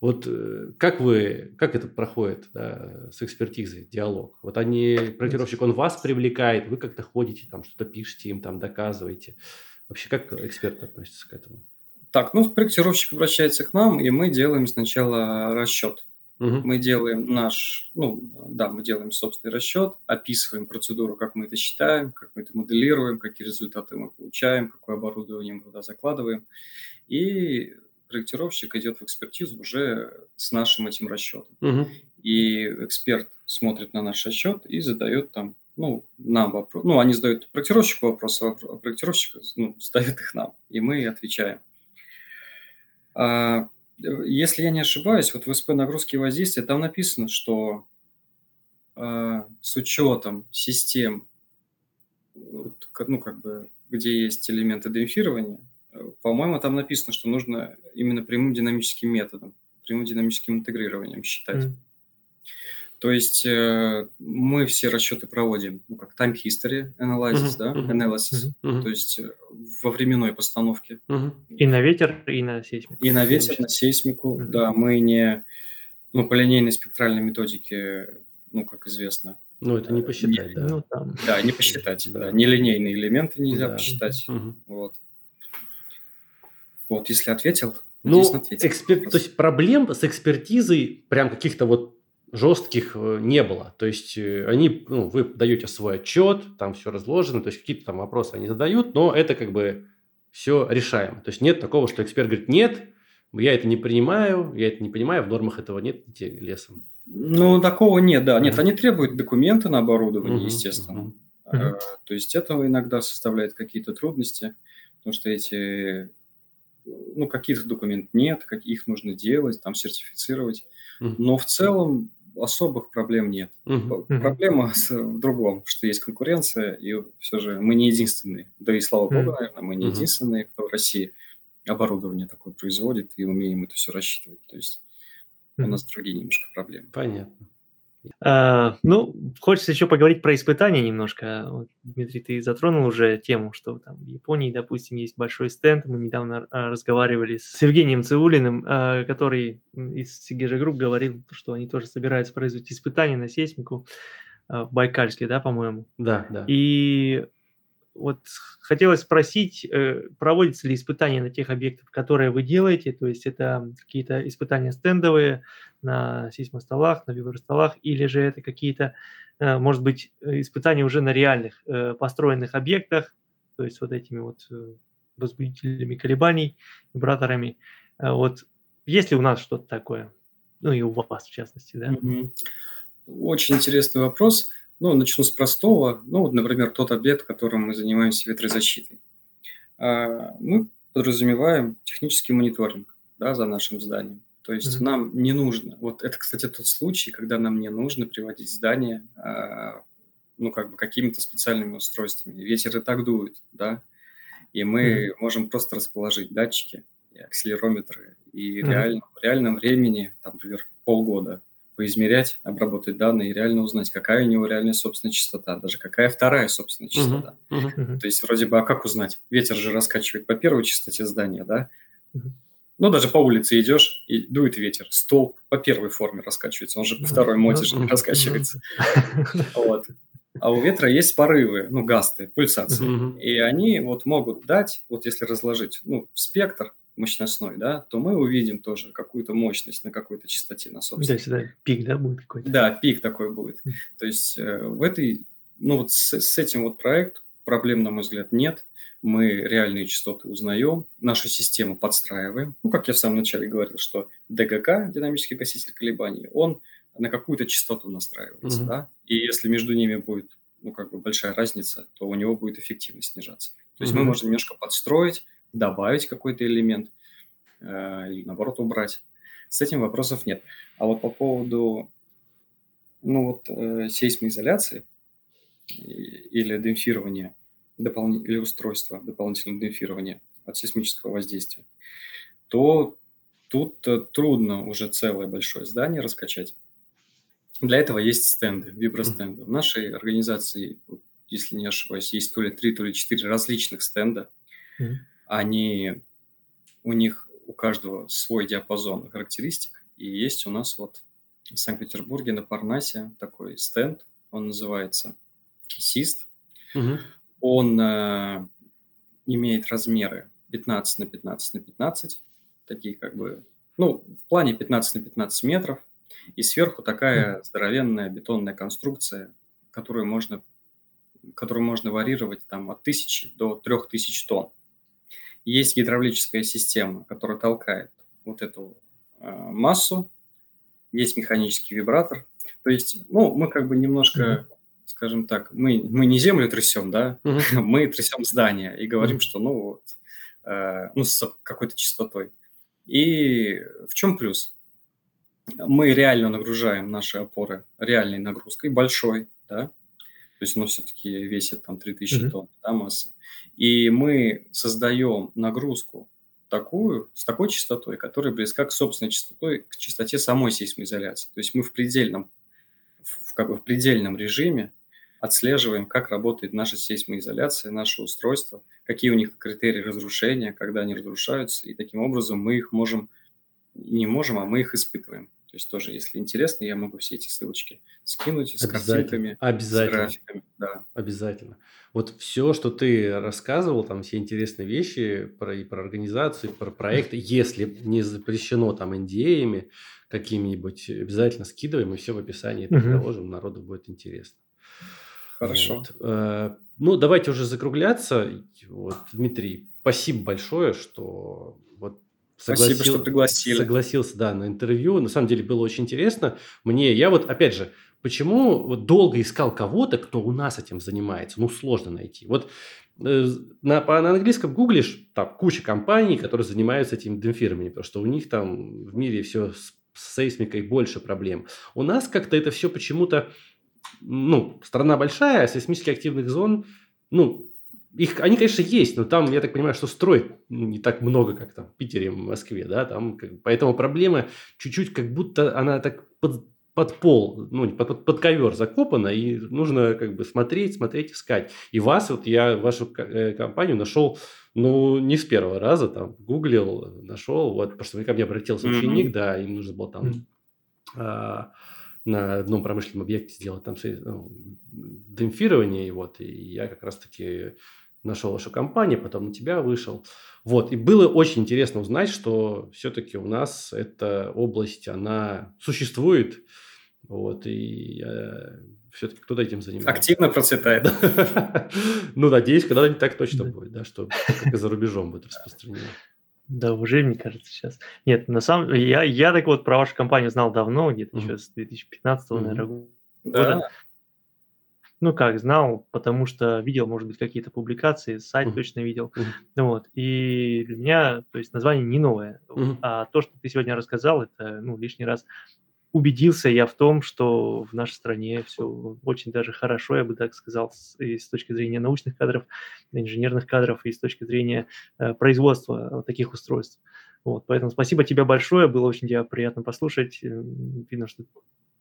Вот э, как вы, как это проходит да, с экспертизой, диалог? Вот они, проектировщик, он вас привлекает, вы как-то ходите, там что-то пишете им, там доказываете. Вообще, как эксперт относится к этому? Так, ну, проектировщик обращается к нам, и мы делаем сначала расчет. Угу. Мы делаем наш, ну, да, мы делаем собственный расчет, описываем процедуру, как мы это считаем, как мы это моделируем, какие результаты мы получаем, какое оборудование мы туда закладываем. И проектировщик идет в экспертизу уже с нашим этим расчетом. Угу. И эксперт смотрит на наш расчет и задает там, ну, нам вопрос. Ну, они задают проектировщику вопросы, а проектировщик ну, ставит их нам, и мы отвечаем. А, если я не ошибаюсь, вот в СП нагрузки воздействия там написано, что а, с учетом систем, ну, как бы, где есть элементы демпфирования, по-моему, там написано, что нужно именно прямым динамическим методом, прямым динамическим интегрированием считать. Mm. То есть э, мы все расчеты проводим, ну, как time history analysis, mm-hmm. да, analysis, mm-hmm. то есть э, во временной постановке. Mm-hmm. И на ветер, и на сейсмику. И на ветер, на сейсмику, mm-hmm. да, мы не, ну, по линейной спектральной методике, ну, как известно. Ну, это не посчитать, не, да. Ну, там. Да, не посчитать, да. да. Нелинейные элементы нельзя да. посчитать, вот. Вот, если ответил, ну, ответил. Экспер... То есть проблем с экспертизой прям каких-то вот жестких э, не было. То есть э, они, ну, вы даете свой отчет, там все разложено, то есть какие-то там вопросы они задают, но это как бы все решаемо. То есть нет такого, что эксперт говорит, нет, я это не принимаю, я это не понимаю, в нормах этого нет, идти лесом. Ну, такого нет, да. Нет, они требуют документы на оборудование, естественно. Uh-huh. То есть это иногда составляет какие-то трудности, потому что эти, ну, каких-то документов нет, как их нужно делать, там, сертифицировать. Но в целом особых проблем нет. Uh-huh. Проблема в другом, что есть конкуренция, и все же мы не единственные. Да и слава богу, наверное, мы не единственные, кто в России оборудование такое производит и умеем это все рассчитывать. То есть у нас другие немножко проблемы. Понятно. А, ну, хочется еще поговорить про испытания немножко. Вот, Дмитрий, ты затронул уже тему, что там в Японии, допустим, есть большой стенд. Мы недавно а, разговаривали с Евгением Цеулиным, а, который из Сегежа Групп говорил, что они тоже собираются производить испытания на сейсмику в Байкальске, да, по-моему. Да, да. И вот хотелось спросить, э, проводятся ли испытания на тех объектах, которые вы делаете, то есть это какие-то испытания стендовые на сейсмостолах, на вибростолах, или же это какие-то, э, может быть, испытания уже на реальных э, построенных объектах, то есть вот этими вот возбудителями колебаний, вибраторами. Вот есть ли у нас что-то такое? Ну и у вас, в частности, да? Очень интересный вопрос. Ну, начну с простого. Ну, вот, например, тот объект, которым мы занимаемся ветрозащитой. А, мы подразумеваем технический мониторинг да, за нашим зданием. То есть mm-hmm. нам не нужно. Вот это, кстати, тот случай, когда нам не нужно приводить здание, а, ну, как бы какими-то специальными устройствами. Ветер и так дует, да, и мы mm-hmm. можем просто расположить датчики и акселерометры, и mm-hmm. реально, в реальном времени, там, например, полгода поизмерять, обработать данные и реально узнать, какая у него реальная собственная частота, даже какая вторая собственная частота. Uh-huh. Uh-huh. То есть вроде бы, а как узнать? Ветер же раскачивает по первой частоте здания, да? Uh-huh. Ну, даже по улице идешь, и дует ветер. Столб по первой форме раскачивается, он же по второй моде же раскачивается. Вот. А у ветра есть порывы, ну, гасты, пульсации. И они вот могут дать, вот если разложить, ну, спектр, мощностной, да, то мы увидим тоже какую-то мощность на какой-то частоте на собственной. Да, сюда пик, да, будет какой-то? Да, пик такой будет. То есть э, в этой, ну вот с, с этим вот проект проблем, на мой взгляд, нет. Мы реальные частоты узнаем, нашу систему подстраиваем. Ну, как я в самом начале говорил, что ДГК, динамический гаситель колебаний, он на какую-то частоту настраивается, угу. да, и если между ними будет ну, как бы большая разница, то у него будет эффективность снижаться. То есть угу. мы можем немножко подстроить, добавить какой-то элемент э, или, наоборот, убрать. С этим вопросов нет. А вот по поводу ну, вот, э, сейсмоизоляции или демпфирования, допол... или устройства дополнительного демпфирования от сейсмического воздействия, то тут э, трудно уже целое большое здание раскачать. Для этого есть стенды, вибростенды. В нашей организации, если не ошибаюсь, есть то ли три, то ли четыре различных стенда. Mm-hmm они, у них у каждого свой диапазон характеристик, и есть у нас вот в Санкт-Петербурге на Парнасе такой стенд, он называется SIST. Угу. Он э, имеет размеры 15 на 15 на 15, такие как бы, ну, в плане 15 на 15 метров, и сверху такая здоровенная бетонная конструкция, которую можно, которую можно варьировать там от 1000 до 3000 тонн есть гидравлическая система, которая толкает вот эту э, массу, есть механический вибратор. То есть, ну, мы как бы немножко, mm-hmm. скажем так, мы, мы не землю трясем, да, mm-hmm. мы трясем здание и говорим, mm-hmm. что, ну, вот, э, ну, с какой-то частотой. И в чем плюс? Мы реально нагружаем наши опоры реальной нагрузкой, большой, да, то есть оно все-таки весит там 3000 mm-hmm. тонн, да, масса. И мы создаем нагрузку такую, с такой частотой, которая близка к собственной частотой, к частоте самой сейсмоизоляции. То есть мы в предельном, в, как бы в предельном режиме отслеживаем, как работает наша сейсмоизоляция, наше устройство, какие у них критерии разрушения, когда они разрушаются, и таким образом мы их можем, не можем, а мы их испытываем. То есть тоже, если интересно, я могу все эти ссылочки скинуть с картинками, Обязательно. с графиками. Да. Обязательно. Вот все, что ты рассказывал, там все интересные вещи про, и про организацию, и про проекты, если не запрещено там NDA какими-нибудь, обязательно скидываем, и все в описании это приложим, народу будет интересно. Хорошо. Вот. Э, ну, давайте уже закругляться. Вот, Дмитрий, спасибо большое, что согласил, Спасибо, что пригласили. Согласился, да, на интервью. На самом деле было очень интересно. Мне, я вот, опять же, почему вот долго искал кого-то, кто у нас этим занимается? Ну, сложно найти. Вот э, на, по, на английском гуглишь, там куча компаний, которые занимаются этим демпфированием, потому что у них там в мире все с, с сейсмикой больше проблем. У нас как-то это все почему-то, ну, страна большая, а сейсмически активных зон, ну, их, они, конечно, есть, но там, я так понимаю, что строить не так много, как там в Питере, в Москве, да, там, как, поэтому проблема чуть-чуть как будто она так под, под пол, ну, под, под ковер закопана, и нужно как бы смотреть, смотреть, искать. И вас, вот я вашу э, компанию нашел, ну, не с первого раза, там, гуглил, нашел, вот, потому что ко мне обратился mm-hmm. ученик, да, им нужно было там... Mm-hmm. А, на одном промышленном объекте сделать там ну, демпфирование, и вот, и я как раз-таки нашел вашу компанию, потом на тебя вышел. Вот, и было очень интересно узнать, что все-таки у нас эта область, она существует, вот, и э, все-таки кто-то этим занимается. Активно процветает. Ну, надеюсь, когда-нибудь так точно будет, да, что как и за рубежом будет распространено. Да, уже, мне кажется, сейчас. Нет, на самом деле, я, я так вот про вашу компанию знал давно, где-то еще с 2015 наверное, года. Ну как, знал, потому что видел, может быть, какие-то публикации, сайт uh-huh. точно видел. Uh-huh. Вот. И для меня, то есть название не новое. Uh-huh. А то, что ты сегодня рассказал, это ну, лишний раз убедился я в том, что в нашей стране все очень даже хорошо, я бы так сказал, с, и с точки зрения научных кадров, инженерных кадров, и с точки зрения э, производства таких устройств. Вот, поэтому спасибо тебе большое, было очень тебя приятно послушать. Э, видно, что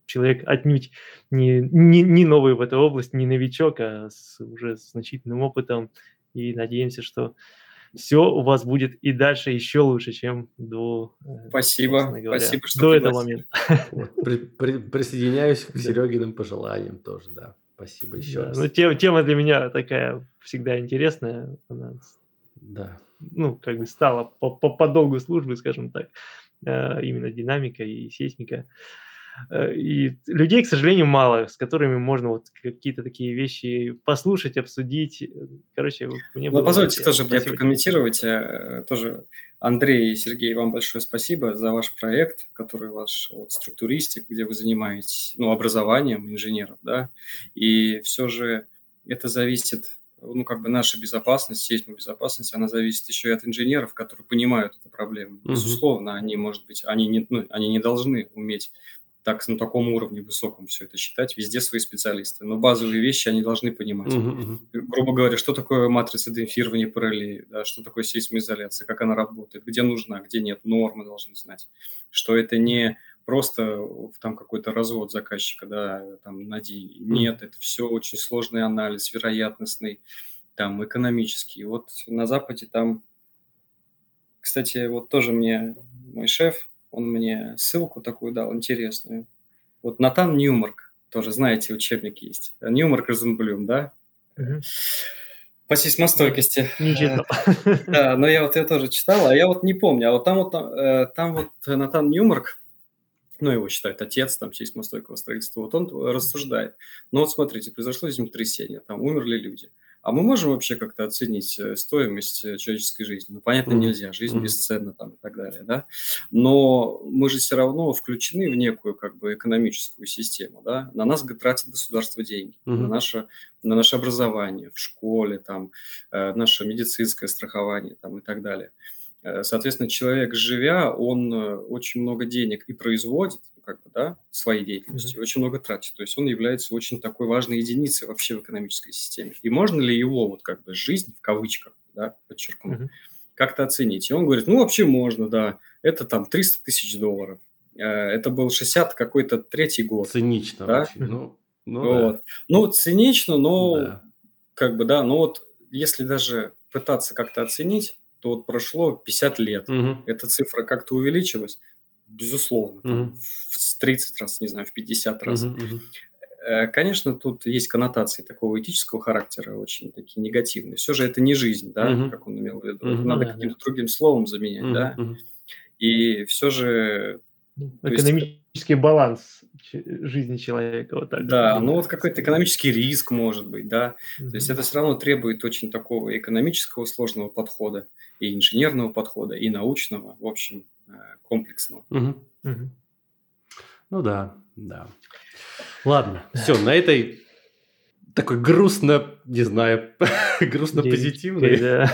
человек отнюдь не, не, не новый в этой области, не новичок, а с уже значительным опытом. И надеемся, что все у вас будет и дальше еще лучше, чем до, э, Спасибо. Говоря, Спасибо, что до этого момента. При, при, присоединяюсь к Серегиным пожеланиям тоже, да. Спасибо еще да. раз. Ну, тема, тема для меня такая всегда интересная. Она, да. Ну, как бы стала по, по, по долгу службы, скажем так, э, именно динамика и сейсмика. Э, и людей, к сожалению, мало, с которыми можно вот какие-то такие вещи послушать, обсудить. Короче, мне ну, позвольте тоже мне прокомментировать. Э, тоже Андрей и Сергей, вам большое спасибо за ваш проект, который ваш вот, структуристик, где вы занимаетесь ну, образованием инженеров, да, и все же это зависит ну, как бы наша безопасность, сейсмобезопасность, она зависит еще и от инженеров, которые понимают эту проблему. Безусловно, они, может быть, они не, ну, они не должны уметь так, на таком уровне высоком все это считать. Везде свои специалисты. Но базовые вещи они должны понимать. Uh-huh. Грубо говоря, что такое матрица демпфирования параллели, да, что такое сейсмоизоляция, как она работает, где нужна, где нет, нормы должны знать. Что это не просто там какой-то развод заказчика, да, там, нади. Нет, это все очень сложный анализ, вероятностный, там, экономический. Вот на Западе там, кстати, вот тоже мне мой шеф, он мне ссылку такую дал интересную. Вот Натан Ньюмарк, тоже знаете, учебник есть. Ньюмарк Розенблюм, да? Угу. По сейсмостойкости. Не читал. Да, но я вот я тоже читал, а я вот не помню. А вот там вот, э, там вот Натан Ньюмарк, ну, его считают отец там сейсмостойкого строительства, вот он рассуждает. Ну, вот смотрите, произошло землетрясение, там умерли люди – а мы можем вообще как-то оценить э, стоимость э, человеческой жизни? Ну, понятно, нельзя, жизнь бесценна там и так далее, да? Но мы же все равно включены в некую как бы экономическую систему, да? На нас тратит государство деньги, mm-hmm. на, наше, на наше образование в школе, там, э, наше медицинское страхование там и так далее. Соответственно, человек, живя, он очень много денег и производит, как бы, да, своей деятельностью, mm-hmm. очень много тратит. То есть он является очень такой важной единицей вообще в экономической системе. И можно ли его вот как бы жизнь, в кавычках, да, подчеркну, mm-hmm. как-то оценить? И он говорит, ну, вообще можно, да, это там 300 тысяч долларов. Э, это был 60 какой-то третий год. Цинично да? очень. Ну, ну, вот. да. ну, цинично, но да. как бы, да, но вот если даже пытаться как-то оценить, то вот прошло 50 лет. Угу. Эта цифра как-то увеличилась безусловно, там, в 30 раз, не знаю, в 50 раз. Э, конечно, тут есть коннотации такого этического характера, очень такие негативные. Все же это не жизнь, да, uh как он имел в виду. uh Надо каким-то другим словом заменять, uh да. И все же... Ну, экономи... экономический баланс жизни человека. Вот так да, ну вот какой-то экономический риск может быть, да. Mm-hmm. То есть это все равно требует очень такого экономического сложного подхода, и инженерного подхода, и научного, в общем, э, комплексного. Mm-hmm. Mm-hmm. Ну да, да. Ладно, все, на этой такой грустно, не знаю, грустно-позитивной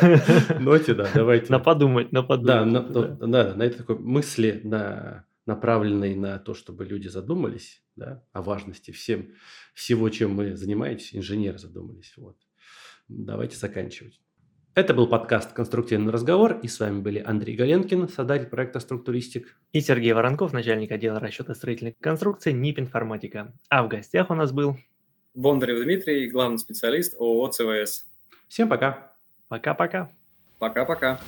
ноте, да, давайте. На подумать, на подумать. Да, на, да. да, на этой такой мысли, на, направленной на то, чтобы люди задумались да, о важности всем, всего, чем мы занимаемся, инженеры задумались. Вот. Давайте заканчивать. Это был подкаст «Конструктивный разговор», и с вами были Андрей Галенкин, создатель проекта «Структуристик». И Сергей Воронков, начальник отдела расчета строительных конструкций НИП «Информатика». А в гостях у нас был... Бондарев Дмитрий, главный специалист ООО «ЦВС». Всем пока. Пока-пока. Пока-пока.